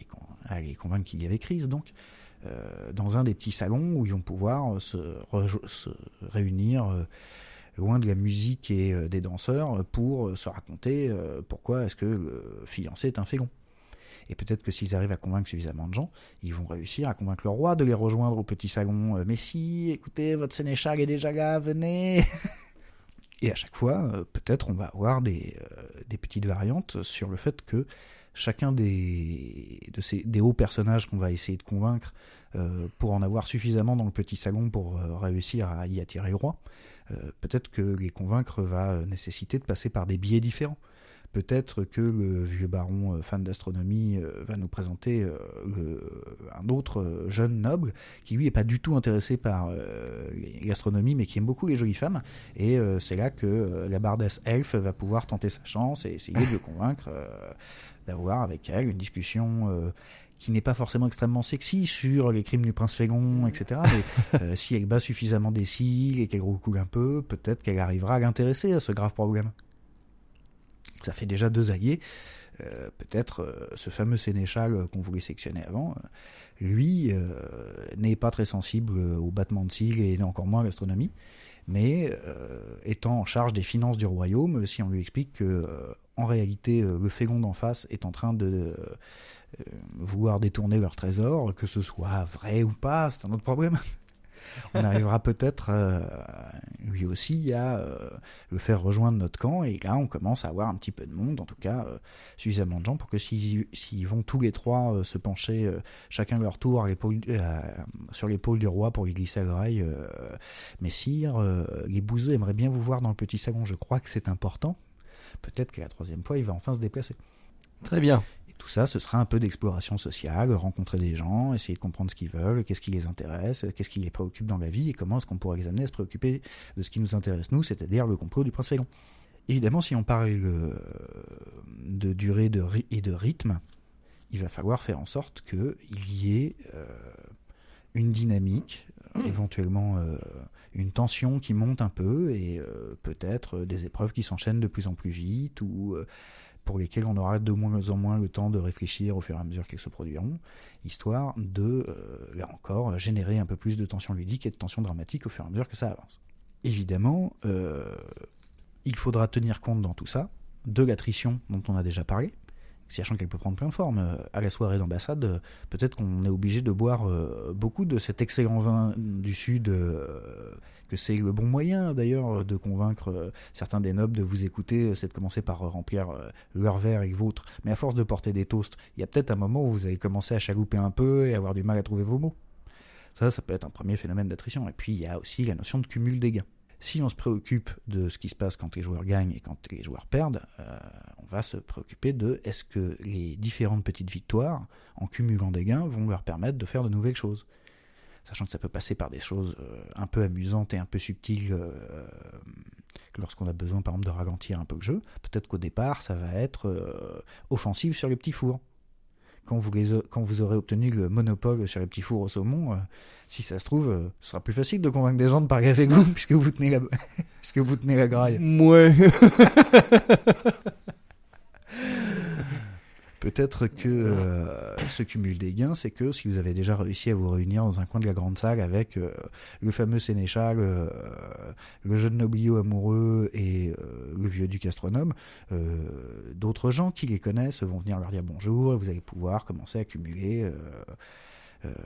à les, convaincre qu'il y avait crise, donc, euh, dans un des petits salons où ils vont pouvoir se, réunir euh, loin de la musique et euh, des danseurs pour se raconter pourquoi est-ce que le fiancé est un fégon. Et peut-être que s'ils arrivent à convaincre suffisamment de gens, ils vont réussir à convaincre le roi de les rejoindre au petit salon. Euh, mais si, écoutez, votre sénéchal est déjà là, venez Et à chaque fois, euh, peut-être on va avoir des, euh, des petites variantes sur le fait que chacun des, de ces, des hauts personnages qu'on va essayer de convaincre pour en avoir suffisamment dans le petit salon pour réussir à y attirer le roi, peut-être que les convaincre va nécessiter de passer par des biais différents. Peut-être que le vieux baron fan d'astronomie va nous présenter un autre jeune noble qui lui est pas du tout intéressé par l'astronomie mais qui aime beaucoup les jolies femmes et c'est là que la bardesse elfe va pouvoir tenter sa chance et essayer de le convaincre d'avoir avec elle une discussion euh, qui n'est pas forcément extrêmement sexy sur les crimes du prince Fégon, etc. Mais euh, si elle bat suffisamment des cils et qu'elle recoule un peu, peut-être qu'elle arrivera à l'intéresser à ce grave problème. Ça fait déjà deux alliés. Euh, peut-être ce fameux sénéchal qu'on voulait sectionner avant, lui n'est pas très sensible au battement de cils et encore moins à l'astronomie mais étant en charge des finances du royaume, si on lui explique que en réalité, euh, le Fégon d'en face est en train de euh, vouloir détourner leur trésor, que ce soit vrai ou pas, c'est un autre problème. On arrivera peut-être euh, lui aussi à le faire rejoindre notre camp et là on commence à avoir un petit peu de monde, en tout cas suffisamment de gens pour que s'ils vont tous les trois se pencher chacun leur tour sur l'épaule du roi pour lui glisser à l'oreille Messire, les bouseux aimeraient bien vous voir dans le petit salon, je crois que c'est important peut-être que la troisième fois, il va enfin se déplacer. Très bien. Tout ça, ce sera un peu d'exploration sociale, rencontrer des gens, essayer de comprendre ce qu'ils veulent, qu'est-ce qui les intéresse, qu'est-ce qui les préoccupe dans la vie, et comment est-ce qu'on pourrait les amener à se préoccuper de ce qui nous intéresse nous, c'est-à-dire le complot du prince Félon. Évidemment, si on parle euh, de durée et de rythme, il va falloir faire en sorte qu'il y ait euh, une dynamique, mmh. éventuellement euh, une tension qui monte un peu et euh, peut-être euh, des épreuves qui s'enchaînent de plus en plus vite ou euh, pour lesquelles on aura de moins en moins le temps de réfléchir au fur et à mesure qu'elles se produiront, histoire de, là encore, générer un peu plus de tension ludique et de tension dramatique au fur et à mesure que ça avance. Évidemment, il faudra tenir compte dans tout ça de l'attrition dont on a déjà parlé, sachant qu'elle peut prendre plein de formes. À la soirée d'ambassade, peut-être qu'on est obligé de boire beaucoup de cet excellent vin du Sud c'est le bon moyen d'ailleurs de convaincre euh, certains des nobles de vous écouter, c'est de commencer par remplir euh, leur verre et le vôtre. Mais à force de porter des toasts, il y a peut-être un moment où vous allez commencer à chalouper un peu et avoir du mal à trouver vos mots. Ça, ça peut être un premier phénomène d'attrition. Et puis il y a aussi la notion de cumul des gains. Si on se préoccupe de ce qui se passe quand les joueurs gagnent et quand les joueurs perdent, euh, on va se préoccuper de est-ce que les différentes petites victoires, en cumulant des gains, vont leur permettre de faire de nouvelles choses sachant que ça peut passer par des choses euh, un peu amusantes et un peu subtiles euh, lorsqu'on a besoin par exemple de ralentir un peu le jeu. Peut-être qu'au départ ça va être euh, offensif sur les petits fours. Quand vous, aurez obtenu le monopole sur les petits fours au saumon, si ça se trouve, ce sera plus facile de convaincre des gens de parler avec vous puisque vous tenez la, puisque vous tenez la graille. Ouais. Peut-être que euh, ce cumul des gains, c'est que si vous avez déjà réussi à vous réunir dans un coin de la grande salle avec euh, le fameux sénéchal, euh, le jeune noblio amoureux et le vieux duc astronome, d'autres gens qui les connaissent vont venir leur dire bonjour et vous allez pouvoir commencer à cumuler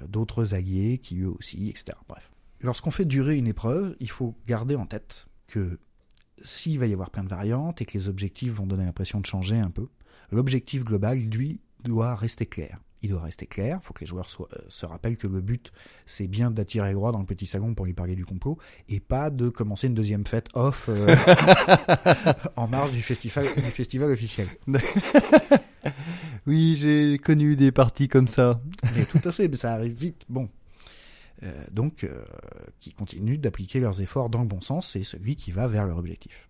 d'autres alliés qui eux aussi, etc. Bref. Lorsqu'on fait durer une épreuve, il faut garder en tête que s'il va y avoir plein de variantes et que les objectifs vont donner l'impression de changer un peu, L'objectif global, lui, doit rester clair. Il doit rester clair, il faut que les joueurs euh, se rappellent que le but, c'est bien d'attirer le roi dans le petit salon pour lui parler du complot, et pas de commencer une deuxième fête off euh, en marge du festival, du festival officiel. oui, j'ai connu des parties comme ça. Mais tout à fait, mais ça arrive vite. Bon, euh, donc, qui continuent d'appliquer leurs efforts dans le bon sens, c'est celui qui va vers leur objectif.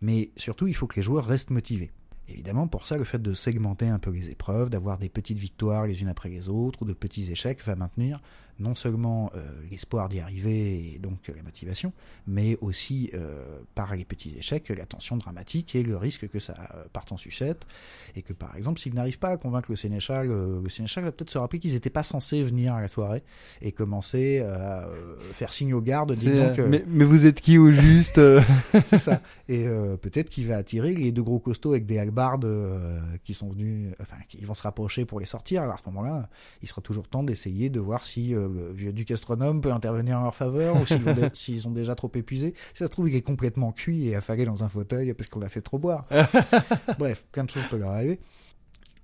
Mais surtout, il faut que les joueurs restent motivés. Évidemment, pour ça, le fait de segmenter un peu les épreuves, d'avoir des petites victoires les unes après les autres, ou de petits échecs, va maintenir non seulement euh, l'espoir d'y arriver et donc la motivation, mais aussi euh, par les petits échecs la tension dramatique et le risque que ça euh, parte en sucette et que par exemple s'ils n'arrivent pas à convaincre le sénéchal, le sénéchal va peut-être se rappeler qu'ils n'étaient pas censés venir à la soirée et commencer à faire signe aux gardes. Donc, mais, mais, vous êtes qui au juste C'est ça. Et peut-être qu'il va attirer les deux gros costauds avec des hallebardes euh, qui sont venus, enfin, qui vont se rapprocher pour les sortir. Alors à ce moment-là, il sera toujours temps d'essayer de voir si le vieux duc astronome peut intervenir en leur faveur ou s'ils s'ils ont déjà trop épuisé. Si ça se trouve, il est complètement cuit et affalé dans un fauteuil parce qu'on l'a fait trop boire. Bref, plein de choses peuvent leur arriver.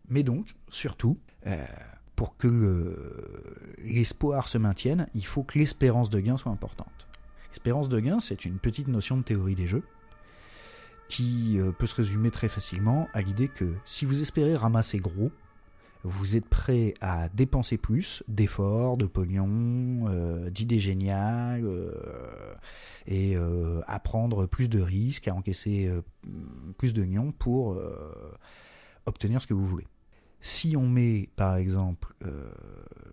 Mais donc, surtout, euh, pour que le- l'espoir se maintienne, il faut que l'espérance de gain soit importante. L'espérance de gain, c'est une petite notion de théorie des jeux qui euh, peut se résumer très facilement à l'idée que si vous espérez ramasser gros, vous êtes prêt à dépenser plus d'efforts, de pognon, euh, d'idées géniales, euh, et euh, à prendre plus de risques, à encaisser plus de nions pour obtenir ce que vous voulez. Si on met, par exemple,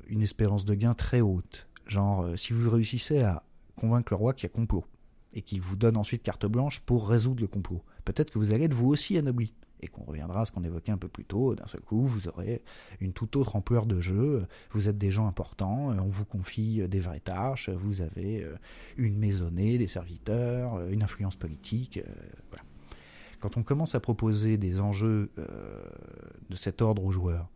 une espérance de gain très haute, genre si vous réussissez à convaincre le roi qu'il y a complot, et qu'il vous donne ensuite carte blanche pour résoudre le complot, peut-être que vous allez être vous aussi anobli, et qu'on reviendra à ce qu'on évoquait un peu plus tôt, d'un seul coup, vous aurez une toute autre ampleur de jeu, vous êtes des gens importants, on vous confie des vraies tâches, vous avez euh, une maisonnée, des serviteurs, euh, une influence politique, euh. Quand on commence à proposer des enjeux euh, de cet ordre aux joueurs,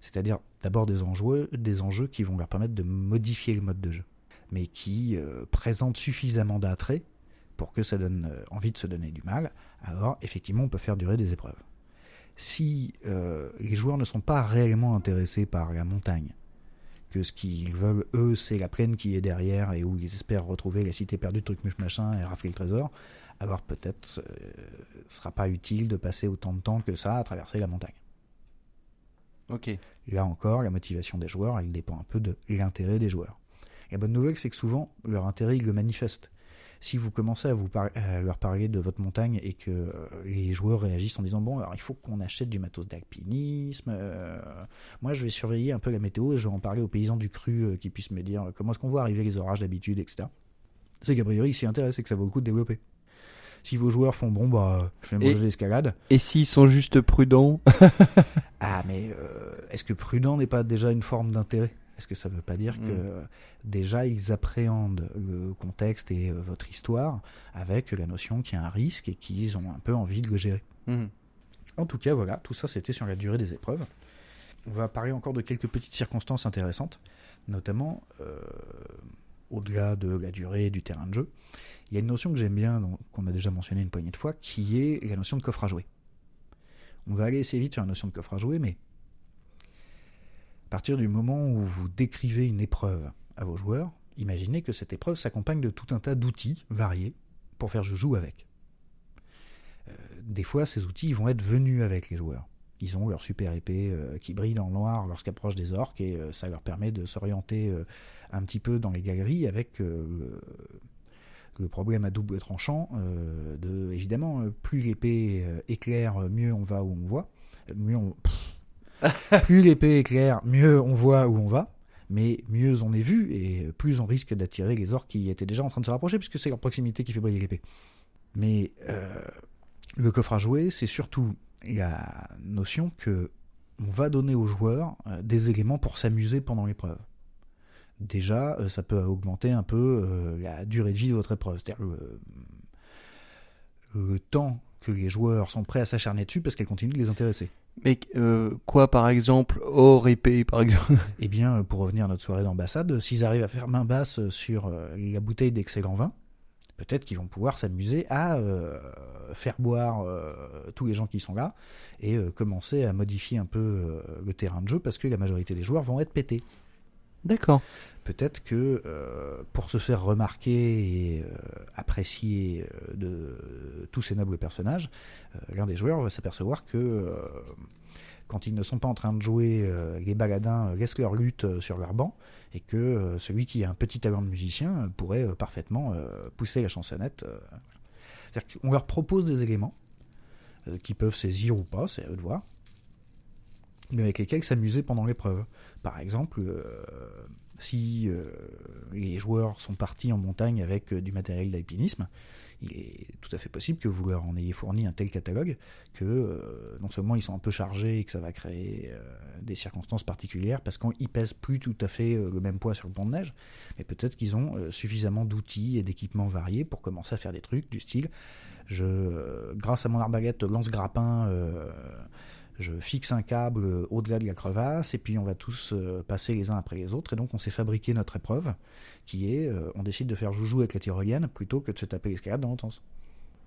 c'est-à-dire d'abord des enjeux, des enjeux qui vont leur permettre de modifier le mode de jeu, mais qui euh, présentent suffisamment d'attrait pour que ça donne euh, envie de se donner du mal, alors effectivement on peut faire durer des épreuves. Si euh, les joueurs ne sont pas réellement intéressés par la montagne, que ce qu'ils veulent eux c'est la plaine qui est derrière et où ils espèrent retrouver la cité perdue de truc muche machin et rafler le trésor, alors peut-être euh, ce sera pas utile de passer autant de temps que ça à traverser la montagne. Ok. Là encore, la motivation des joueurs, elle dépend un peu de l'intérêt des joueurs. La bonne nouvelle, c'est que souvent, leur intérêt, ils le manifestent. Si vous commencez à, vous par- à leur parler de votre montagne et que euh, les joueurs réagissent en disant bon alors il faut qu'on achète du matos d'alpinisme, euh, moi je vais surveiller un peu la météo et je vais en parler aux paysans du cru euh, qui puissent me dire comment est-ce qu'on voit arriver les orages d'habitude, etc. C'est qu'a priori ils s'y intéressent et que ça vaut le coup de développer. Si vos joueurs font bon bah je vais manger l'escalade, Et s'ils sont juste prudents? Ah, mais euh, est-ce que prudent n'est pas déjà une forme d'intérêt? Est-ce que ça ne veut pas dire Mm. que euh, déjà ils appréhendent le contexte et euh, votre histoire avec la notion qu'il y a un risque et qu'ils ont un peu envie de le gérer? Mhm. En tout cas, voilà, tout ça c'était sur la durée des épreuves. On va parler encore de quelques petites circonstances intéressantes, notamment euh, au-delà de la durée du terrain de jeu. Il y a une notion que j'aime bien, qu'on a déjà mentionné une poignée de fois, qui est la notion de coffre à jouer. On va aller assez vite sur la notion de coffre à jouer, mais partir du moment où vous décrivez une épreuve à vos joueurs, imaginez que cette épreuve s'accompagne de tout un tas d'outils variés pour faire joue avec. Euh, des fois, ces outils ils vont être venus avec les joueurs. Ils ont leur super épée euh, qui brille le noir lorsqu'approchent des orques et euh, ça leur permet de s'orienter un petit peu dans les galeries avec le, problème à double tranchant de évidemment plus l'épée éclaire, mieux on va où on voit, mieux plus l'épée éclaire, mieux on voit où on va, mais mieux on est vu et plus on risque d'attirer les orques qui étaient déjà en train de se rapprocher puisque c'est leur proximité qui fait briller l'épée. Mais euh, le coffre à jouer, c'est surtout la notion que on va donner aux joueurs euh, des éléments pour s'amuser pendant l'épreuve. Déjà, euh, ça peut augmenter un peu la durée de vie de votre épreuve, c'est-à-dire le temps que les joueurs sont prêts à s'acharner dessus parce qu'elle continue de les intéresser. Mais euh, quoi, par exemple, hors épée, par exemple? Eh bien, euh, pour revenir à notre soirée d'ambassade, s'ils arrivent à faire main basse sur euh, la bouteille d'excellent vin, peut-être qu'ils vont pouvoir s'amuser à euh, faire boire euh, tous les gens qui sont là et euh, commencer à modifier un peu euh, le terrain de jeu parce que la majorité des joueurs vont être pétés. D'accord. Peut-être que euh, pour se faire remarquer et euh, apprécier euh, de tous ces nobles personnages, l'un des joueurs va s'apercevoir que quand ils ne sont pas en train de jouer, les baladins laissent leur lutte sur leur banc et que celui qui a un petit talent de musicien pourrait parfaitement pousser la chansonnette. C'est-à-dire qu'on leur propose des éléments qui peuvent saisir ou pas, c'est à eux de voir, mais avec lesquels s'amuser pendant l'épreuve. Par exemple, Si les joueurs sont partis en montagne avec du matériel d'alpinisme, il est tout à fait possible que vous leur en ayez fourni un tel catalogue que euh, non seulement ils sont un peu chargés et que ça va créer euh, des circonstances particulières parce qu'ils pèsent plus tout à fait euh, le même poids sur le pont de neige, mais peut-être qu'ils ont suffisamment d'outils et d'équipements variés pour commencer à faire des trucs du style grâce à mon arbalète lance-grappin, je fixe un câble euh, au-delà de la crevasse et puis on va tous euh, passer les uns après les autres et donc on s'est fabriqué notre épreuve qui est euh, on décide de faire joujou avec la tyrolienne plutôt que de se taper l'escalade dans l'autre sens.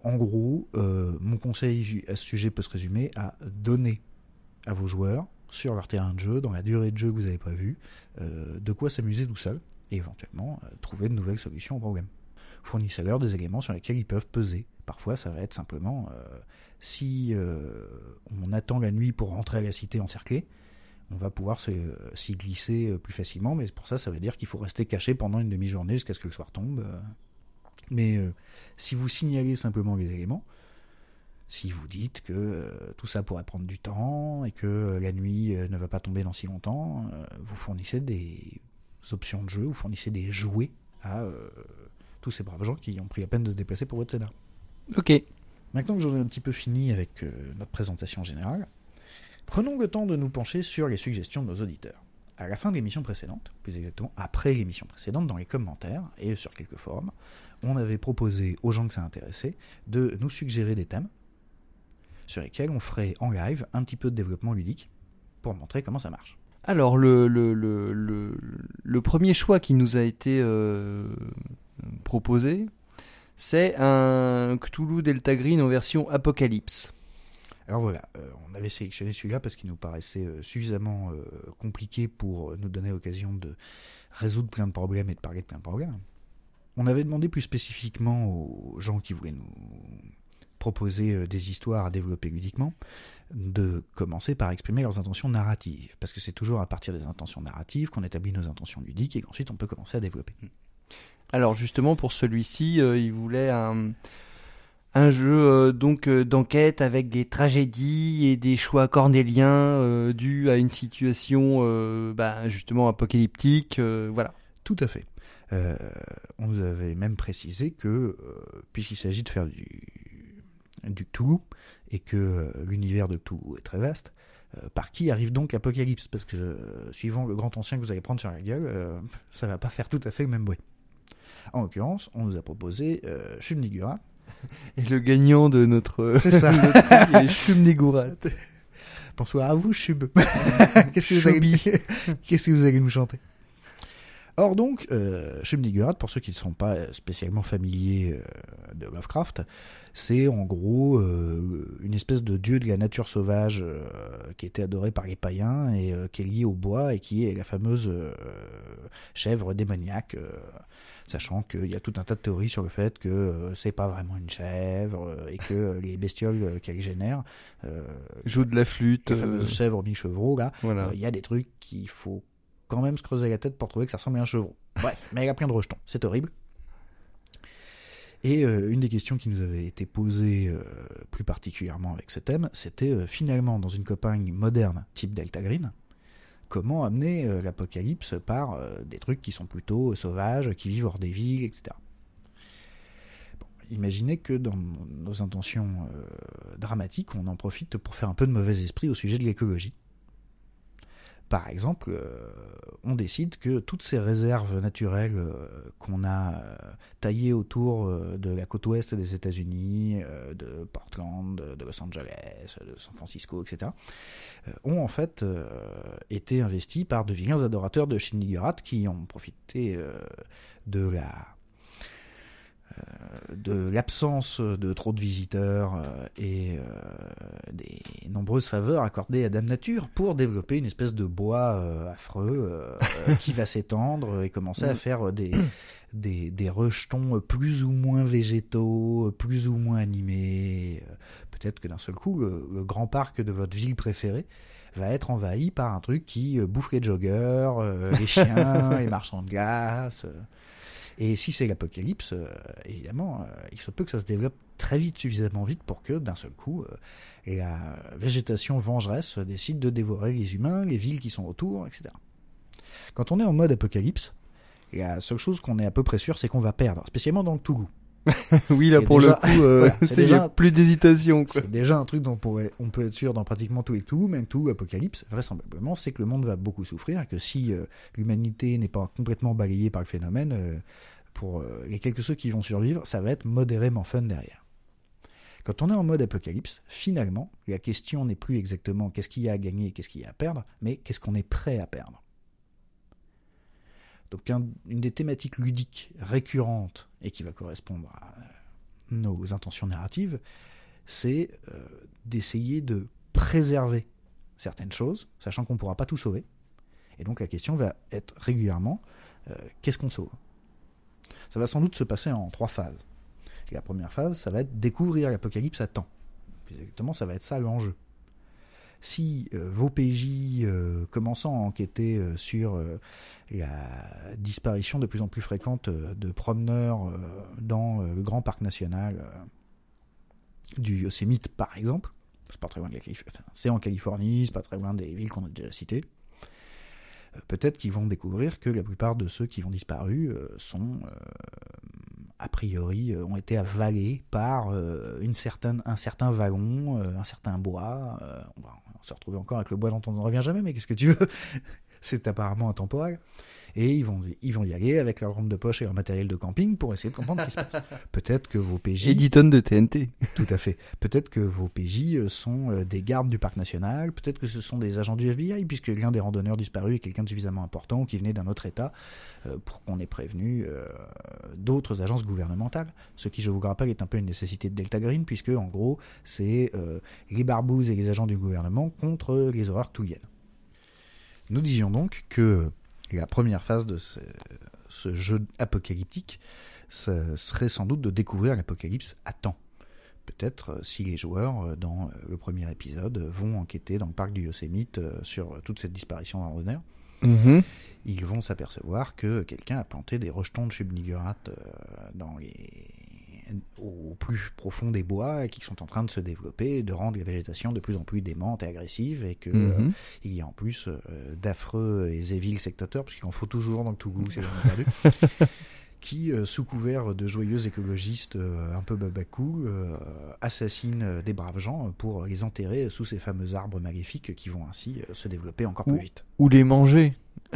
En gros, mon conseil à ce sujet peut se résumer à donner à vos joueurs sur leur terrain de jeu, dans la durée de jeu que vous avez prévue, de quoi s'amuser tout seul et éventuellement trouver de nouvelles solutions au problème. Fournissez-leur des éléments sur lesquels ils peuvent peser. Parfois, ça va être simplement si euh, on attend la nuit pour rentrer à la cité encerclée, on va pouvoir s'y glisser euh, plus facilement, mais pour ça, ça veut dire qu'il faut rester caché pendant une demi-journée jusqu'à ce que le soir tombe. Euh. Mais si vous signalez simplement les éléments, si vous dites que tout ça pourrait prendre du temps et que la nuit ne va pas tomber dans si longtemps, vous fournissez des options de jeu, vous fournissez des jouets à tous ces braves gens qui ont pris la peine de se déplacer pour votre scénar. Ok. Maintenant que j'en ai un petit peu fini avec euh, notre présentation générale, prenons le temps de nous pencher sur les suggestions de nos auditeurs. À la fin de l'émission précédente, plus exactement après l'émission précédente, dans les commentaires et sur quelques forums, on avait proposé aux gens que ça intéressait de nous suggérer des thèmes sur lesquels on ferait en live un petit peu de développement ludique pour montrer comment ça marche. Alors, le, le, le, le premier choix qui nous a été euh, proposé, c'est un Cthulhu Delta Green en version Apocalypse. Alors voilà, euh, on avait sélectionné celui-là parce qu'il nous paraissait euh, suffisamment euh, compliqué pour nous donner l'occasion de résoudre plein de problèmes et de parler de plein de problèmes. On avait demandé plus spécifiquement aux gens qui voulaient nous proposer des histoires à développer ludiquement de commencer par exprimer leurs intentions narratives, parce que c'est toujours à partir des intentions narratives qu'on établit nos intentions ludiques et qu'ensuite on peut commencer à développer. Alors justement pour celui-ci, euh, il voulait un, jeu euh, donc euh, d'enquête avec des tragédies et des choix cornéliens dus à une situation bah, justement apocalyptique, voilà. Tout à fait. on nous avait même précisé que puisqu'il s'agit de faire du du et que l'univers de Toulouse est très vaste, par qui arrive donc l'apocalypse? Parce que suivant le grand ancien que vous allez prendre sur la gueule, ça va pas faire tout à fait le même bruit. En l'occurrence, on nous a proposé euh. Et le gagnant de notre. C'est ça. Shumnigurat. Bonsoir à vous, Shub. Qu'est-ce que vous allez, qu'est-ce que vous allez nous chanter? Or donc, euh, Shumnigurat, pour ceux qui ne sont pas spécialement familiers euh, de Lovecraft, c'est en gros euh, une espèce de dieu de la nature sauvage euh, qui était adoré par les païens et qui est lié au bois et qui est la fameuse chèvre démoniaque sachant qu'il y a tout un tas de théories sur le fait que c'est pas vraiment une chèvre et que les bestioles qu'elle génère jouent de la flûte. Les fameuses chèvres mi-chevreaux, là, il y a des trucs qu'il faut quand même se creuser la tête pour trouver que ça ressemble à un chevreau. Bref, mais il y a plein de rejetons, c'est horrible. Et une des questions qui nous avait été posée plus particulièrement avec ce thème, c'était finalement dans une campagne moderne type Delta Green, comment amener euh, l'apocalypse par euh, des trucs qui sont plutôt sauvages, qui vivent hors des villes, etc. imaginez que dans nos intentions euh, dramatiques, on en profite pour faire un peu de mauvais esprit au sujet de l'écologie. Par exemple, euh, on décide que toutes ces réserves naturelles euh, qu'on a euh, taillées autour de la côte ouest des États-Unis, de Portland, de Los Angeles, de San Francisco, etc., ont en fait été investies par de vilains adorateurs de Shinigurat qui ont profité de la de l'absence de trop de visiteurs euh, et euh, des nombreuses faveurs accordées à Dame Nature pour développer une espèce de bois affreux qui va s'étendre et commencer à mm. faire des, des, des, rejetons plus ou moins végétaux, plus ou moins animés. Peut-être que d'un seul coup, le, grand parc de votre ville préférée va être envahi par un truc qui bouffe les joggeurs, les chiens, les marchands de glace. Et si c'est l'apocalypse, euh, évidemment, euh, il se peut que ça se développe très vite, suffisamment vite pour que d'un seul coup, euh, la végétation vengeresse décide de dévorer les humains, les villes qui sont autour, etc. Quand on est en mode apocalypse, la seule chose qu'on est à peu près sûr, c'est qu'on va perdre, spécialement dans le Toulou. oui, là pour déjà- le coup, euh, voilà, c'est c'est- il y a déjà- plus d'hésitation. C'est déjà un truc dont on, pourrait- on peut être sûr dans pratiquement tout et tout, même tout apocalypse, vraisemblablement, c'est que le monde va beaucoup souffrir et que si euh, l'humanité n'est pas complètement balayée par le phénomène, euh, pour les quelques ceux qui vont survivre, ça va être modérément fun derrière. Quand on est en mode apocalypse, finalement, la question n'est plus exactement qu'est-ce qu'il y a à gagner et qu'est-ce qu'il y a à perdre, mais qu'est-ce qu'on est prêt à perdre. Donc un- une des thématiques ludiques récurrentes et qui va correspondre à euh, nos intentions narratives, c'est euh, d'essayer de préserver certaines choses, sachant qu'on ne pourra pas tout sauver. Et donc la question va être régulièrement, euh, qu'est-ce qu'on sauve? Ça va sans doute se passer en trois phases. La première phase, ça va être découvrir l'apocalypse à temps. Exactement, ça va être ça l'enjeu. Si euh, vos PJ, euh, commençant à enquêter euh, sur la disparition de plus en plus fréquente de promeneurs dans le grand parc national du Yosemite, par exemple, c'est c'est en Californie, c'est pas très loin des villes qu'on a déjà citées. Peut-être qu'ils vont découvrir que la plupart de ceux qui ont disparu sont, a priori, euh, ont été avalés par euh, une certaine, un certain wagon, euh, un certain bois. on va se retrouver encore avec le bois dont on ne revient jamais, mais qu'est-ce que tu veux? C'est apparemment intemporel. Et ils vont, ils vont y aller avec leur lampe de poche et leur matériel de camping pour essayer de comprendre ce qui se passe. Peut-être que vos PJ... Et 10 tonnes de TNT. Tout à fait. Peut-être que vos PJ euh, sont euh, des gardes du parc national, peut-être que ce sont des agents du FBI, puisque l'un des randonneurs disparus est quelqu'un de suffisamment important ou qui venait d'un autre État euh, pour qu'on ait prévenu euh, d'autres agences gouvernementales. Ce qui, je vous le rappelle, est un peu une nécessité de Delta Green, puisque en gros, c'est euh, les barbouzes et les agents du gouvernement contre les horreurs touliennes. Nous disions donc que la première phase de ce, ce jeu apocalyptique ce serait sans doute de découvrir l'apocalypse à temps. Peut-être euh, si les joueurs, euh, dans euh, le premier épisode, vont enquêter dans le parc du Yosemite sur toute cette disparition randonneur, Mhm. ils vont s'apercevoir que quelqu'un a planté des rejetons de subnigurates euh, dans les au plus profond des bois et qui sont en train de se développer, de rendre la végétation de plus en plus démente et agressive et que euh, Mhm. il y a en plus euh, d'affreux et zévils sectateurs, parce qu'il en faut toujours dans le Tougou, c'est jamais perdu, qui, euh, sous couvert de joyeux écologistes euh, un peu babacou, euh, assassinent euh, des braves gens pour les enterrer sous ces fameux arbres maléfiques qui vont ainsi euh, se développer encore plus vite. Ou les manger.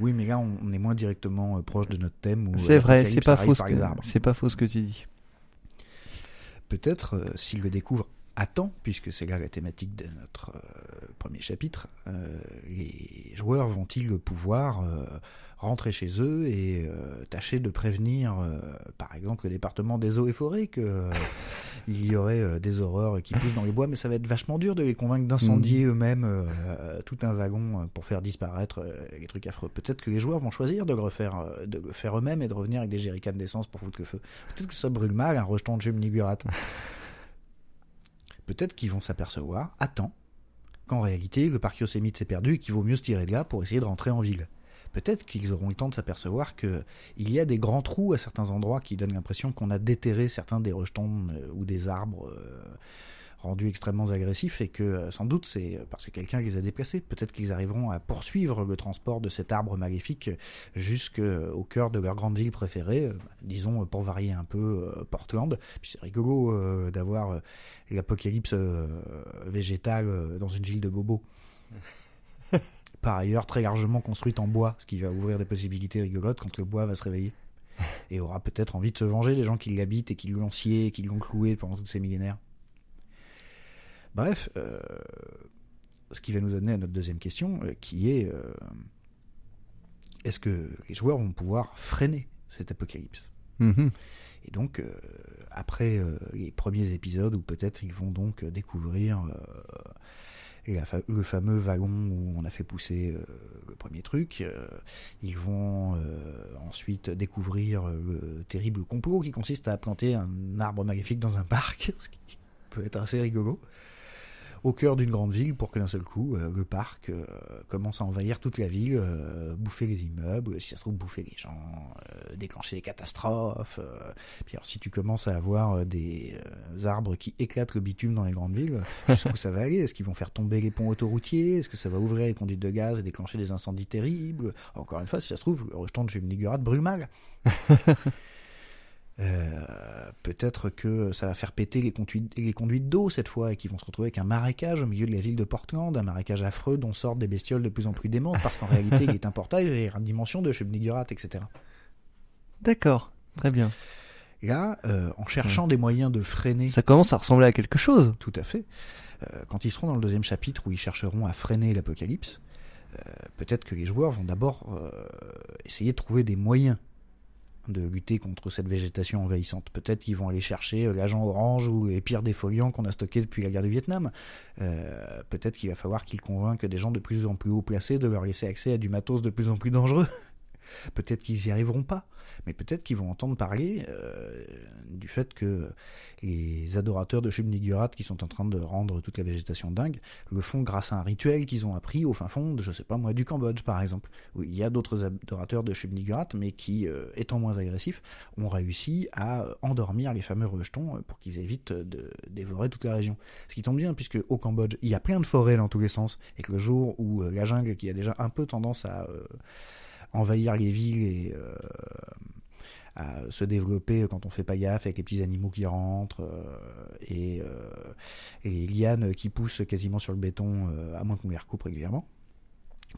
Oui, mais là, on est moins directement euh, proche de notre thème. où, C'est euh, vrai, c'est pas faux ce que c'est pas faux ce que tu dis. peut-être, euh, s'ils le découvrent à temps, puisque c'est là la thématique de notre euh, premier chapitre, euh, les joueurs vont-ils pouvoir rentrer chez eux et euh, tâcher de prévenir, euh, par exemple, le département des eaux et forêts que euh, il y aurait des horreurs qui poussent dans les bois, mais ça va être vachement dur de les convaincre d'incendier eux-mêmes euh, euh, tout un wagon pour faire disparaître les trucs affreux. Peut-être que les joueurs vont choisir de le refaire, de le faire eux-mêmes et de revenir avec des jerrycans d'essence pour foutre le feu. Peut-être que ça brûle mal un rejeton de. Peut-être qu'ils vont s'apercevoir à temps qu'en réalité le parc Yosemite s'est perdu et qu'il vaut mieux se tirer de là pour essayer de rentrer en ville. Peut-être qu'ils auront le temps de s'apercevoir que il y a des grands trous à certains endroits qui donnent l'impression qu'on a déterré certains des rejetons euh, ou des arbres euh, rendus extrêmement agressifs et que euh, sans doute c'est parce que quelqu'un les a déplacés. Peut-être qu'ils arriveront à poursuivre le transport de cet arbre maléfique jusqu'au cœur de leur grande ville préférée, disons pour varier un peu Portland. Puis c'est rigolo d'avoir l'apocalypse végétal euh, dans une ville de Bobo. Par ailleurs, très largement construite en bois, ce qui va ouvrir des possibilités rigolotes quand le bois va se réveiller. Et aura peut-être envie de se venger des gens qui l'habitent et qui l'ont scié, et qui l'ont cloué pendant tous ces millénaires. Bref, euh, ce qui va nous amener à notre deuxième question, euh, qui est euh, est-ce que les joueurs vont pouvoir freiner cet apocalypse? Mhm. et donc, après les premiers épisodes, où peut-être ils vont donc découvrir le fameux wagon où on a fait pousser euh, le premier truc, euh, ils vont euh, ensuite découvrir le terrible complot qui consiste à planter un arbre magnifique dans un parc, ce qui peut être assez rigolo. Au cœur d'une grande ville pour que d'un seul coup, euh, le parc euh, commence à envahir toute la ville, euh, bouffer les immeubles, si ça se trouve, bouffer les gens, euh, déclencher des catastrophes. euh. Puis alors, si tu commences à avoir des euh, arbres qui éclatent le bitume dans les grandes villes, jusqu'où ça va aller? Est-ce qu'ils vont faire tomber les ponts autoroutiers? Est-ce que ça va ouvrir les conduites de gaz et déclencher des incendies terribles? Encore une fois, si ça se trouve, le rejeton de Chemnigurat brûle mal. Euh, peut-être que ça va faire péter les conduites, les conduites d'eau cette fois et qu'ils vont se retrouver avec un marécage au milieu de la ville de Portland, un marécage affreux dont sortent des bestioles de plus en plus démentes parce qu'en réalité il est importé et à dimension de Chemnigurat, etc. D'accord, très bien. Là, euh, en cherchant des moyens de freiner Ça commence à ressembler à quelque chose. Tout à fait. Euh, quand ils seront dans le deuxième chapitre où ils chercheront à freiner l'apocalypse, euh, peut-être que les joueurs vont d'abord euh, essayer de trouver des moyens de lutter contre cette végétation envahissante. Peut-être qu'ils vont aller chercher euh, l'agent orange ou les pires défoliants qu'on a stockés depuis la guerre du Vietnam. Euh, Peut-être qu'il va falloir qu'ils convainquent des gens de plus en plus haut placés de leur laisser accès à du matos de plus en plus dangereux. peut-être qu'ils y arriveront pas, mais peut-être qu'ils vont entendre parler euh, du fait que les adorateurs de Shub-Niggurath qui sont en train de rendre toute la végétation dingue le font grâce à un rituel qu'ils ont appris au fin fond je sais pas moi, du Cambodge par exemple, il y a d'autres adorateurs de Shub-Niggurath, mais qui, euh, étant moins agressifs, ont réussi à euh, endormir les fameux rejetons pour qu'ils évitent de dévorer toute la région. Ce qui tombe bien, puisque au Cambodge, il y a plein de forêts dans tous les sens, et que le jour où la jungle, qui a déjà un peu tendance à envahir les villes et euh, à se développer quand on fait pas gaffe avec les petits animaux qui rentrent euh, et, euh, et les lianes qui poussent quasiment sur le béton à moins qu'on les recoupe régulièrement.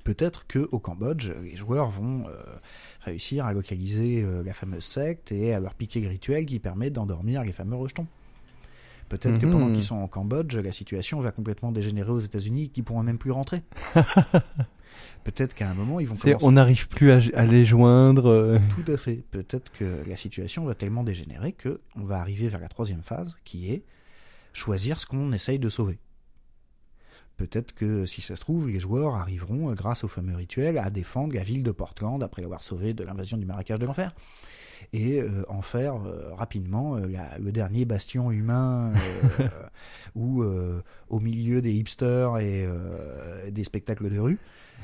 Peut-être que au Cambodge, les joueurs vont euh, réussir à localiser euh, la fameuse secte et à leur piquer le rituel qui permet d'endormir les fameux rejetons. Peut-être que Mhm. pendant qu'ils sont en Cambodge, la situation va complètement dégénérer aux États-Unis, qui pourront même plus rentrer. Peut-être qu'à un moment, ils vont commencer. on n'arrive plus à, à les joindre. euh. Tout à fait. Peut-être que la situation va tellement dégénérer que on va arriver vers la troisième phase, qui est choisir ce qu'on essaye de sauver. Peut-être que si ça se trouve, les joueurs arriveront, euh, grâce au fameux rituel, à défendre la ville de Portland après l'avoir sauvé de l'invasion du marécage de l'enfer. Et euh, en faire euh, rapidement euh, la- le dernier bastion humain où, au milieu des hipsters et des spectacles de rue,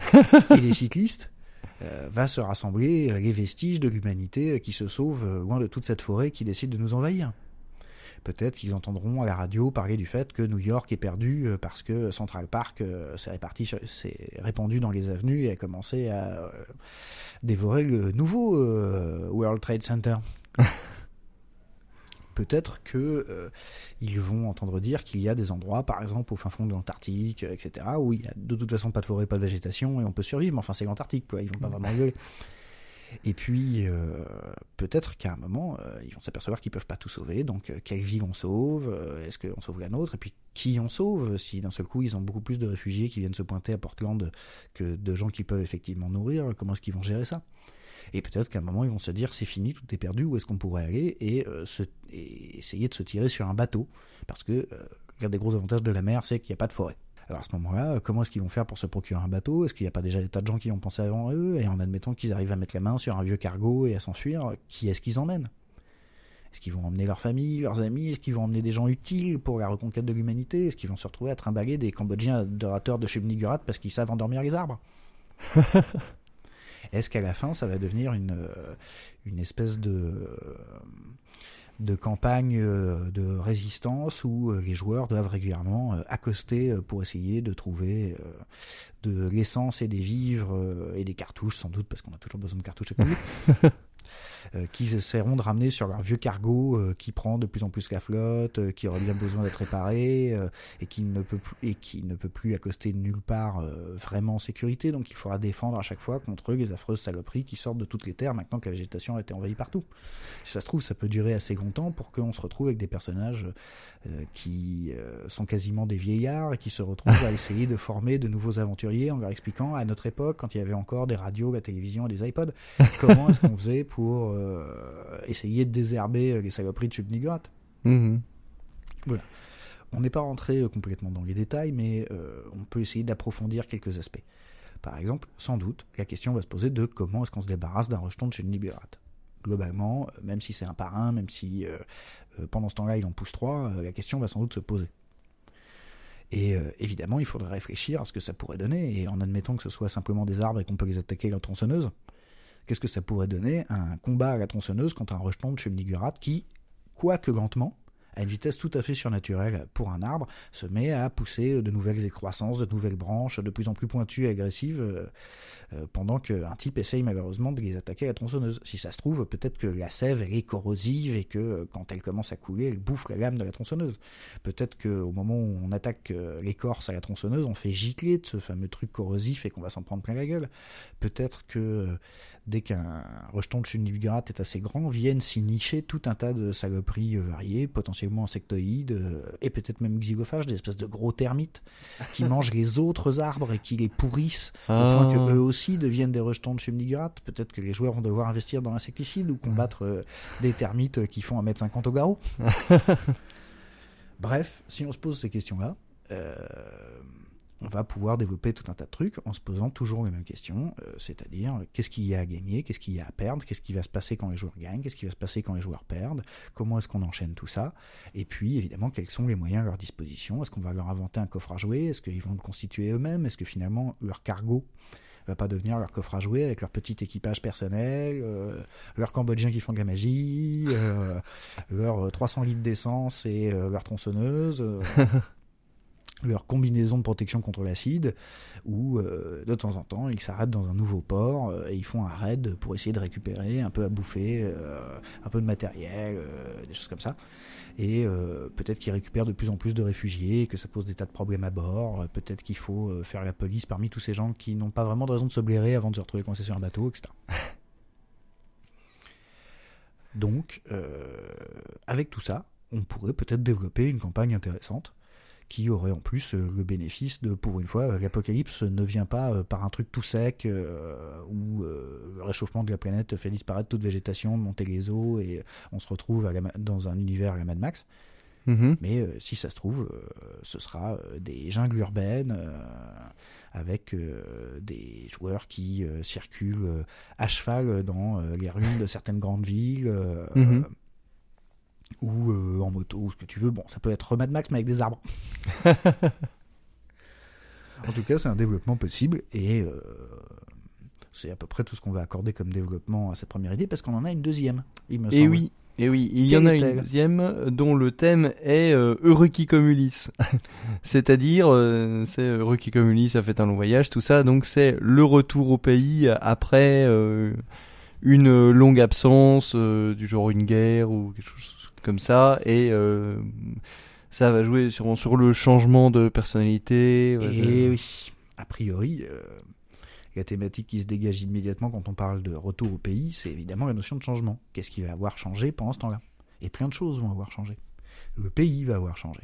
et des cyclistes, va se rassembler les vestiges de l'humanité qui se sauvent euh, loin de toute cette forêt qui décide de nous envahir. Peut-être qu'ils entendront à la radio parler du fait que New York est perdu euh, parce que Central Park euh, s'est réparti sur- s'est répandu dans les avenues et a commencé à euh, dévorer le nouveau World Trade Center. Peut-être que euh, ils vont entendre dire qu'il y a des endroits, par exemple au fin fond de l'Antarctique, etc., où il y a de toute façon pas de forêt, pas de végétation et on peut survivre. Mais enfin, c'est l'Antarctique, quoi. Ils vont pas vraiment rigoler. Et puis, euh, peut-être qu'à un moment, euh, ils vont s'apercevoir qu'ils peuvent pas tout sauver. Donc, euh, quelle ville on sauve? Est-ce qu'on sauve la nôtre Et puis, qui on sauve Si d'un seul coup, ils ont beaucoup plus de réfugiés qui viennent se pointer à Portland que de gens qui peuvent effectivement nourrir, comment est-ce qu'ils vont gérer ça? Et peut-être qu'à un moment, ils vont se dire c'est fini, tout est perdu, où est-ce qu'on pourrait aller? Et, essayer de se tirer sur un bateau. Parce que l'un des gros avantages de la mer, c'est qu'il n'y a pas de forêt. Alors à ce moment-là, euh, comment est-ce qu'ils vont faire pour se procurer un bateau? Est-ce qu'il n'y a pas déjà des tas de gens qui ont pensé avant eux? Et en admettant qu'ils arrivent à mettre la main sur un vieux cargo et à s'enfuir, qui est-ce qu'ils emmènent? Est-ce qu'ils vont emmener leur famille, leurs amis? Est-ce qu'ils vont emmener des gens utiles pour la reconquête de l'humanité? Est-ce qu'ils vont se retrouver à trimballer des Cambodgiens adorateurs de Shubnigurat parce qu'ils savent endormir les arbres? Est-ce qu'à la fin, ça va devenir une, euh, une espèce de, euh, de campagne euh, de résistance où euh, les joueurs doivent régulièrement euh, accoster pour essayer de trouver de l'essence et des vivres et des cartouches, sans doute, parce qu'on a toujours besoin de cartouches à qu'ils essaieront de ramener sur leur vieux cargo euh, qui prend de plus en plus la flotte, euh, qui aurait bien besoin d'être réparé euh, et qui ne peut plus, et qui ne peut plus accoster nulle part euh, vraiment en sécurité. Donc il faudra défendre à chaque fois contre eux les affreuses saloperies qui sortent de toutes les terres maintenant que la végétation a été envahie partout. Si ça se trouve, ça peut durer assez longtemps pour qu'on se retrouve avec des personnages euh, qui euh, sont quasiment des vieillards et qui se retrouvent à essayer de former de nouveaux aventuriers en leur expliquant à notre époque, quand il y avait encore des radios, la télévision et des iPods, comment est-ce qu'on faisait pour euh, essayer de désherber les saloperies de Chubnigurat. Mhm. On n'est pas rentré euh, complètement dans les détails, mais euh, on peut essayer d'approfondir quelques aspects. Par exemple, sans doute, la question va se poser de comment est-ce qu'on se débarrasse d'un rejeton de chez Nibirat. Globalement, euh, même si c'est un par un, même si euh, euh, pendant ce temps-là il en pousse trois, euh, la question va sans doute se poser. Et euh, évidemment, il faudrait réfléchir à ce que ça pourrait donner, et en admettant que ce soit simplement des arbres et qu'on peut les attaquer à la tronçonneuse, qu'est-ce que ça pourrait donner un combat à la tronçonneuse contre un rejeton de Chemnigurat qui, quoique lentement, à une vitesse tout à fait surnaturelle pour un arbre, se met à pousser de nouvelles excroissances, de nouvelles branches, de plus en plus pointues et agressives, euh, euh, pendant qu'un type essaye malheureusement de les attaquer à la tronçonneuse. Si ça se trouve, peut-être que la sève, elle est corrosive et que euh, quand elle commence à couler, elle bouffe la lame de la tronçonneuse. Peut-être qu'au moment où on attaque l'écorce à la tronçonneuse, on fait gicler de ce fameux truc corrosif et qu'on va s'en prendre plein la gueule. Peut-être que dès qu'un rejeton de Chunibugrat est assez grand, viennent s'y nicher tout un tas de saloperies variées, potentiellement insectoïdes, euh, et peut-être même xylophages, des espèces de gros termites, qui mangent les autres arbres et qui les pourrissent, au point que ah. eux aussi deviennent des rejetons de Chunibugrat. Peut-être que les joueurs vont devoir investir dans l'insecticide ou combattre euh, des termites qui font 1m50 au garrot. Bref, si on se pose ces questions-là, euh, on va pouvoir développer tout un tas de trucs en se posant toujours les mêmes questions, euh, c'est-à-dire qu'est-ce qu'il y a à gagner, qu'est-ce qu'il y a à perdre, qu'est-ce qui va se passer quand les joueurs gagnent, qu'est-ce qui va se passer quand les joueurs perdent, comment est-ce qu'on enchaîne tout ça, et puis évidemment quels sont les moyens à leur disposition, est-ce qu'on va leur inventer un coffre à jouer, est-ce qu'ils vont le constituer eux-mêmes, est-ce que finalement leur cargo va pas devenir leur coffre à jouer avec leur petit équipage personnel, euh, leurs Cambodgiens qui font de la magie, euh, leurs 300 litres d'essence et leur tronçonneuse. leur combinaison de protection contre l'acide, où euh, de temps en temps ils s'arrêtent dans un nouveau port euh, et ils font un raid pour essayer de récupérer un peu à bouffer, euh, un peu de matériel, des choses comme ça. Et peut-être qu'ils récupèrent de plus en plus de réfugiés, que ça pose des tas de problèmes à bord, peut-être qu'il faut faire la police parmi tous ces gens qui n'ont pas vraiment de raison de se blairer avant de se retrouver coincés sur un bateau, etc. Donc, avec tout ça, on pourrait peut-être développer une campagne intéressante qui aurait en plus euh, le bénéfice de, pour une fois, euh, l'apocalypse ne vient pas euh, par un truc tout sec où le réchauffement de la planète fait disparaître toute végétation, monter les eaux et on se retrouve dans un univers à la Mad Max. Mm-hmm. Mais si ça se trouve, ce sera des jungles urbaines avec des joueurs qui circulent à cheval dans les ruines de certaines grandes villes. Mm-hmm ou euh, en moto, ou ce que tu veux. Bon, ça peut être Mad Max, mais avec des arbres. en tout cas, c'est un développement possible et euh, c'est à peu près tout ce qu'on va accorder comme développement à cette première idée parce qu'on en a une deuxième, il me et Oui. Et oui, il y en a une deuxième dont le thème est euh, Eureki Communis. C'est-à-dire, euh, c'est Eureki Communis a fait un long voyage, tout ça, donc c'est le retour au pays après une longue absence, du genre une guerre ou quelque chose comme ça et euh, ça va jouer sur, sur le changement de personnalité. et oui, a priori, euh, la thématique qui se dégage immédiatement quand on parle de retour au pays, c'est évidemment la notion de changement. Qu'est-ce qui va avoir changé pendant ce temps-là? Et plein de choses vont avoir changé. Le pays va avoir changé.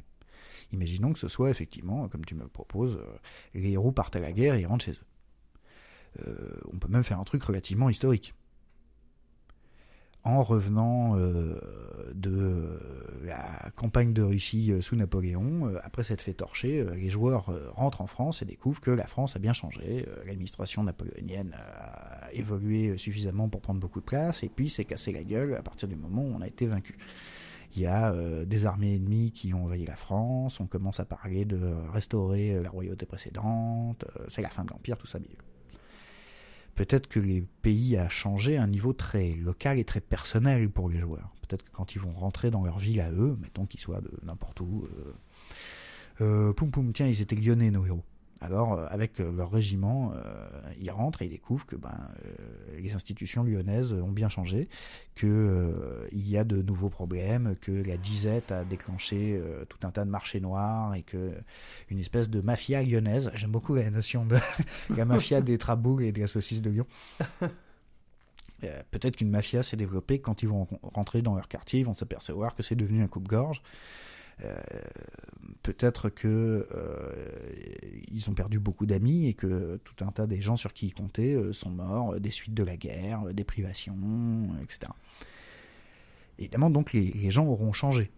Imaginons que ce soit effectivement, comme tu me proposes, euh, les héros partent à la guerre et ils rentrent chez eux. on peut même faire un truc relativement historique en revenant euh, de la campagne de Russie euh, sous Napoléon, euh, après s'être fait torcher, les joueurs rentrent en France et découvrent que la France a bien changé. L'administration napoléonienne a évolué suffisamment pour prendre beaucoup de place et puis s'est cassé la gueule à partir du moment où on a été vaincu. Il y a des armées ennemies qui ont envahi la France, on commence à parler de restaurer la royauté précédente, c'est la fin de l'Empire, tout ça bidule peut-être que les pays a changé un niveau très local et très personnel pour les joueurs. Peut-être que quand ils vont rentrer dans leur ville à eux, mettons qu'ils soient de n'importe où, euh, euh, poum poum, tiens, ils étaient lyonnais nos héros. Alors, euh, avec euh, leur régiment, euh, ils rentrent et ils découvrent que ben, les institutions lyonnaises ont bien changé, qu'il il y a de nouveaux problèmes, que la disette a déclenché tout un tas de marchés noirs et que une espèce de mafia lyonnaise, j'aime beaucoup la notion de la mafia des traboules et de la saucisse de Lyon. Peut-être qu'une mafia s'est développée quand ils vont rentrer dans leur quartier, ils vont s'apercevoir que c'est devenu un coupe-gorge peut-être que euh, ils ont perdu beaucoup d'amis et que tout un tas des gens sur qui ils comptaient euh, sont morts des suites de la guerre, des privations, etc. Évidemment, donc les, gens auront changé.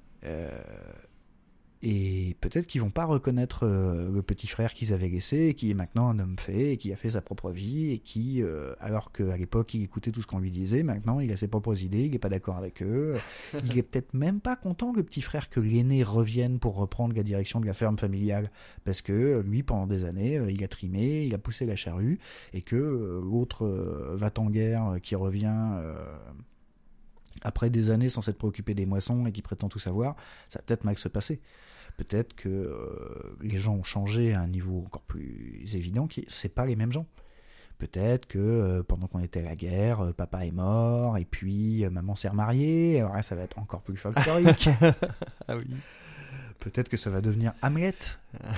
Et peut-être qu'ils vont pas reconnaître euh, le petit frère qu'ils avaient laissé, qui est maintenant un homme fait, et qui a fait sa propre vie, et qui, euh, alors qu'à l'époque il écoutait tout ce qu'on lui disait, maintenant il a ses propres idées, il n'est pas d'accord avec eux. il est peut-être même pas content, le petit frère, que l'aîné revienne pour reprendre la direction de la ferme familiale, parce que euh, lui, pendant des années, il a trimé, il a poussé la charrue, et que l'autre va en guerre qui revient après des années sans s'être préoccupé des moissons et qui prétend tout savoir, ça va peut-être mal se passer. Peut-être que euh, les gens ont changé à un niveau encore plus évident, qui c'est pas les mêmes gens. Peut-être que euh, pendant qu'on était à la guerre, euh, papa est mort et puis maman s'est remariée. Alors là, ça va être encore plus folklorique. ah oui. Peut-être que ça va devenir Hamlet.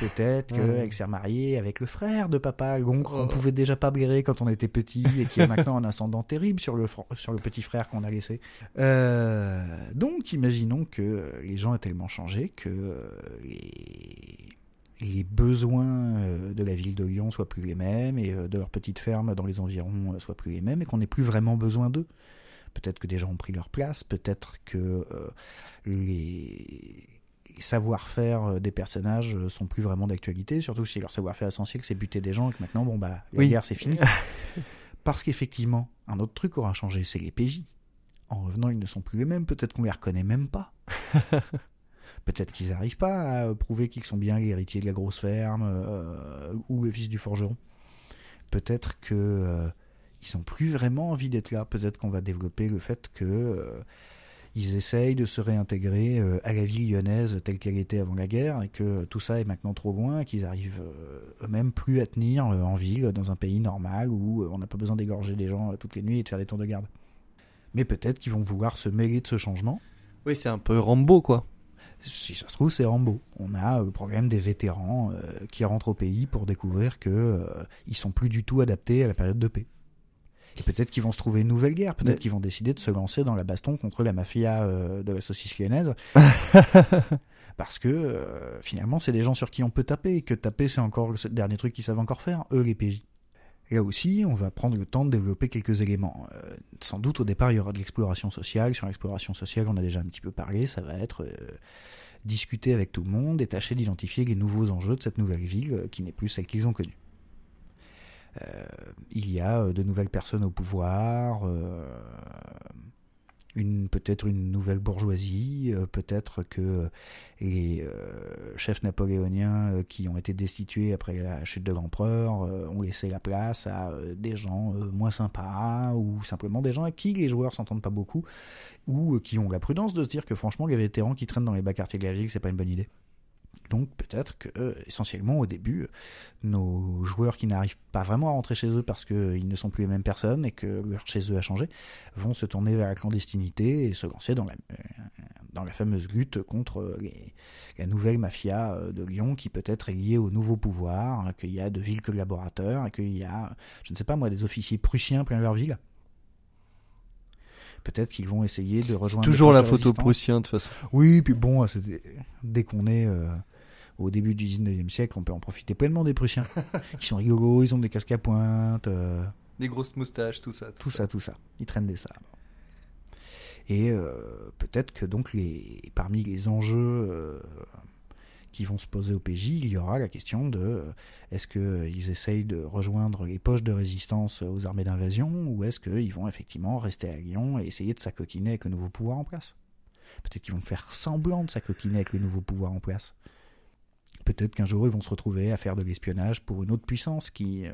Peut-être qu'elle s'est remariée avec le frère de papa, qu'on oh. pouvait déjà pas blairer quand on était petit et qui a maintenant un ascendant terrible sur le, sur le petit frère qu'on a laissé. Euh, donc, imaginons que les gens ont tellement changé que euh, les, les besoins euh, de la ville de Lyon soient plus les mêmes et de leur petite ferme dans les environs soient plus les mêmes et qu'on n'ait plus vraiment besoin d'eux. Peut-être que des gens ont pris leur place, peut-être que les savoir-faire euh, des personnages euh, sont plus vraiment d'actualité, surtout si leur savoir-faire essentiel c'est buter des gens et que maintenant, bon, bah, la guerre c'est fini. Parce qu'effectivement, un autre truc aura changé, c'est les PJ. En revenant, ils ne sont plus les mêmes, peut-être qu'on les reconnaît même pas. peut-être qu'ils n'arrivent pas à prouver qu'ils sont bien l'héritier de la grosse ferme euh, ou le fils du forgeron. Peut-être que ils n'ont plus vraiment envie d'être là. Peut-être qu'on va développer le fait que ils essayent de se réintégrer euh, à la ville lyonnaise telle qu'elle était avant la guerre et que tout ça est maintenant trop loin, qu'ils arrivent euh, eux-mêmes plus à tenir euh, en ville, dans un pays normal où on n'a pas besoin d'égorger des gens toutes les nuits et de faire des tours de garde. Mais peut-être qu'ils vont vouloir se mêler de ce changement. Oui, c'est un peu Rambo, quoi. Si ça se trouve, c'est Rambo. On a le problème des vétérans qui rentrent au pays pour découvrir que ils sont plus du tout adaptés à la période de paix peut-être qu'ils vont se trouver une nouvelle guerre. Peut-être qu'ils vont décider de se lancer dans la baston contre la mafia euh, de la saucisse lyonnaise. Parce que euh, finalement, c'est des gens sur qui on peut taper. Et que taper, c'est encore le dernier truc qu'ils savent encore faire, eux les PJ. Là aussi, on va prendre le temps de développer quelques éléments. Euh, sans doute, au départ, il y aura de l'exploration sociale. Sur l'exploration sociale, on a déjà un petit peu parlé. Ça va être discuter avec tout le monde et tâcher d'identifier les nouveaux enjeux de cette nouvelle ville qui n'est plus celle qu'ils ont connue. Euh, il y a euh, de nouvelles personnes au pouvoir, euh, une peut-être une nouvelle bourgeoisie, peut-être que les chefs napoléoniens qui ont été destitués après la chute de l'empereur ont laissé la place à des gens moins sympas ou simplement des gens à qui les joueurs s'entendent pas beaucoup ou qui ont la prudence de se dire que franchement les vétérans qui traînent dans les bas quartiers de la ville c'est pas une bonne idée. Donc peut-être que euh, essentiellement au début, nos joueurs qui n'arrivent pas vraiment à rentrer chez eux parce qu'ils ne sont plus les mêmes personnes et que leur chez eux a changé, vont se tourner vers la clandestinité et se lancer dans la, euh, fameuse lutte contre la nouvelle mafia euh, de Lyon qui peut-être est liée au nouveau pouvoir, hein, qu'il y a de villes collaborateurs et qu'il y a, je ne sais pas moi, des officiers prussiens plein leur ville peut-être qu'ils vont essayer de rejoindre. Toujours la photo prussien de toute façon. Oui, puis bon, dès qu'on est au début du 19e siècle, on peut en profiter pleinement des Prussiens, qui sont rigolos, ils ont des casques à pointe. Euh, des grosses moustaches, tout ça. Tout, ça. tout ça. Ils traînent des sabres. Et euh, peut-être que donc les, parmi les enjeux euh, qui vont se poser au PJ, il y aura la question de est-ce qu'ils essayent de rejoindre les poches de résistance aux armées d'invasion ou est-ce qu'ils vont effectivement rester à Lyon et essayer de s'acoquiner avec le nouveau pouvoir en place? Peut-être qu'ils vont faire semblant de s'acoquiner avec le nouveau pouvoir en place. Peut-être qu'un jour ils vont se retrouver à faire de l'espionnage pour une autre puissance qui euh,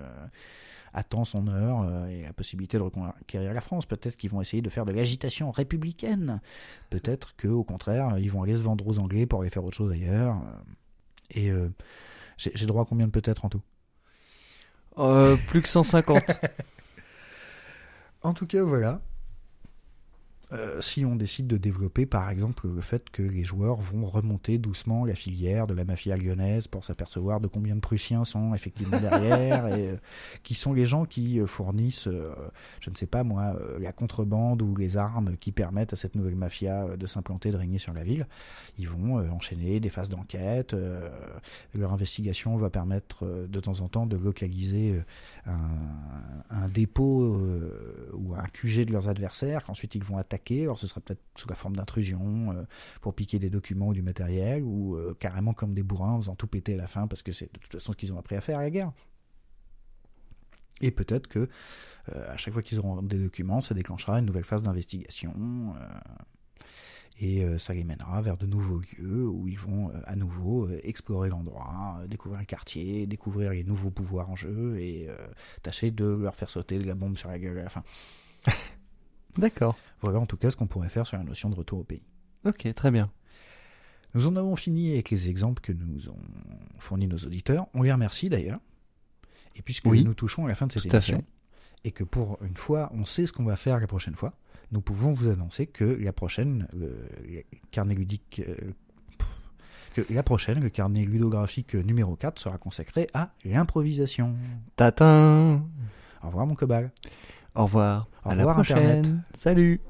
attend son heure euh, et la possibilité de reconquérir la France. Peut-être qu'ils vont essayer de faire de l'agitation républicaine. Peut-être qu'au contraire, ils vont aller se vendre aux Anglais pour aller faire autre chose ailleurs. Et euh, j'ai droit à combien de peut-être en tout? Plus que 150. en tout cas, voilà. Euh, si on décide de développer par exemple le fait que les joueurs vont remonter doucement la filière de la mafia lyonnaise pour s'apercevoir de combien de Prussiens sont effectivement derrière et euh, qui sont les gens qui euh, fournissent, je ne sais pas moi, la contrebande ou les armes qui permettent à cette nouvelle mafia de s'implanter, de régner sur la ville. Ils vont enchaîner des phases d'enquête. leur investigation va permettre de temps en temps de localiser un, un dépôt ou un QG de leurs adversaires qu'ensuite ils vont attaquer. Alors ce sera peut-être sous la forme d'intrusion euh, pour piquer des documents ou du matériel, ou euh, carrément comme des bourrins en faisant tout péter à la fin parce que c'est de toute façon ce qu'ils ont appris à faire à la guerre. Et peut-être que euh, à chaque fois qu'ils auront des documents, ça déclenchera une nouvelle phase d'investigation. Et euh, ça les mènera vers de nouveaux lieux où ils vont euh, à nouveau euh, explorer l'endroit, découvrir le quartier, découvrir les nouveaux pouvoirs en jeu et tâcher de leur faire sauter de la bombe sur la gueule à la fin. D'accord. Voilà en tout cas ce qu'on pourrait faire sur la notion de retour au pays. Ok, très bien. Nous en avons fini avec les exemples que nous ont fournis nos auditeurs. On les remercie d'ailleurs. Et puisque Oui. nous touchons à la fin de cette émission, fait. et que pour une fois, on sait ce qu'on va faire la prochaine fois, nous pouvons vous annoncer que la prochaine, le, le carnet ludique, euh, que la prochaine, le carnet ludographique numéro 4 sera consacré à l'improvisation. Tatin Au revoir mon cobal. Au revoir. Au à revoir, la prochaine. Internet. Salut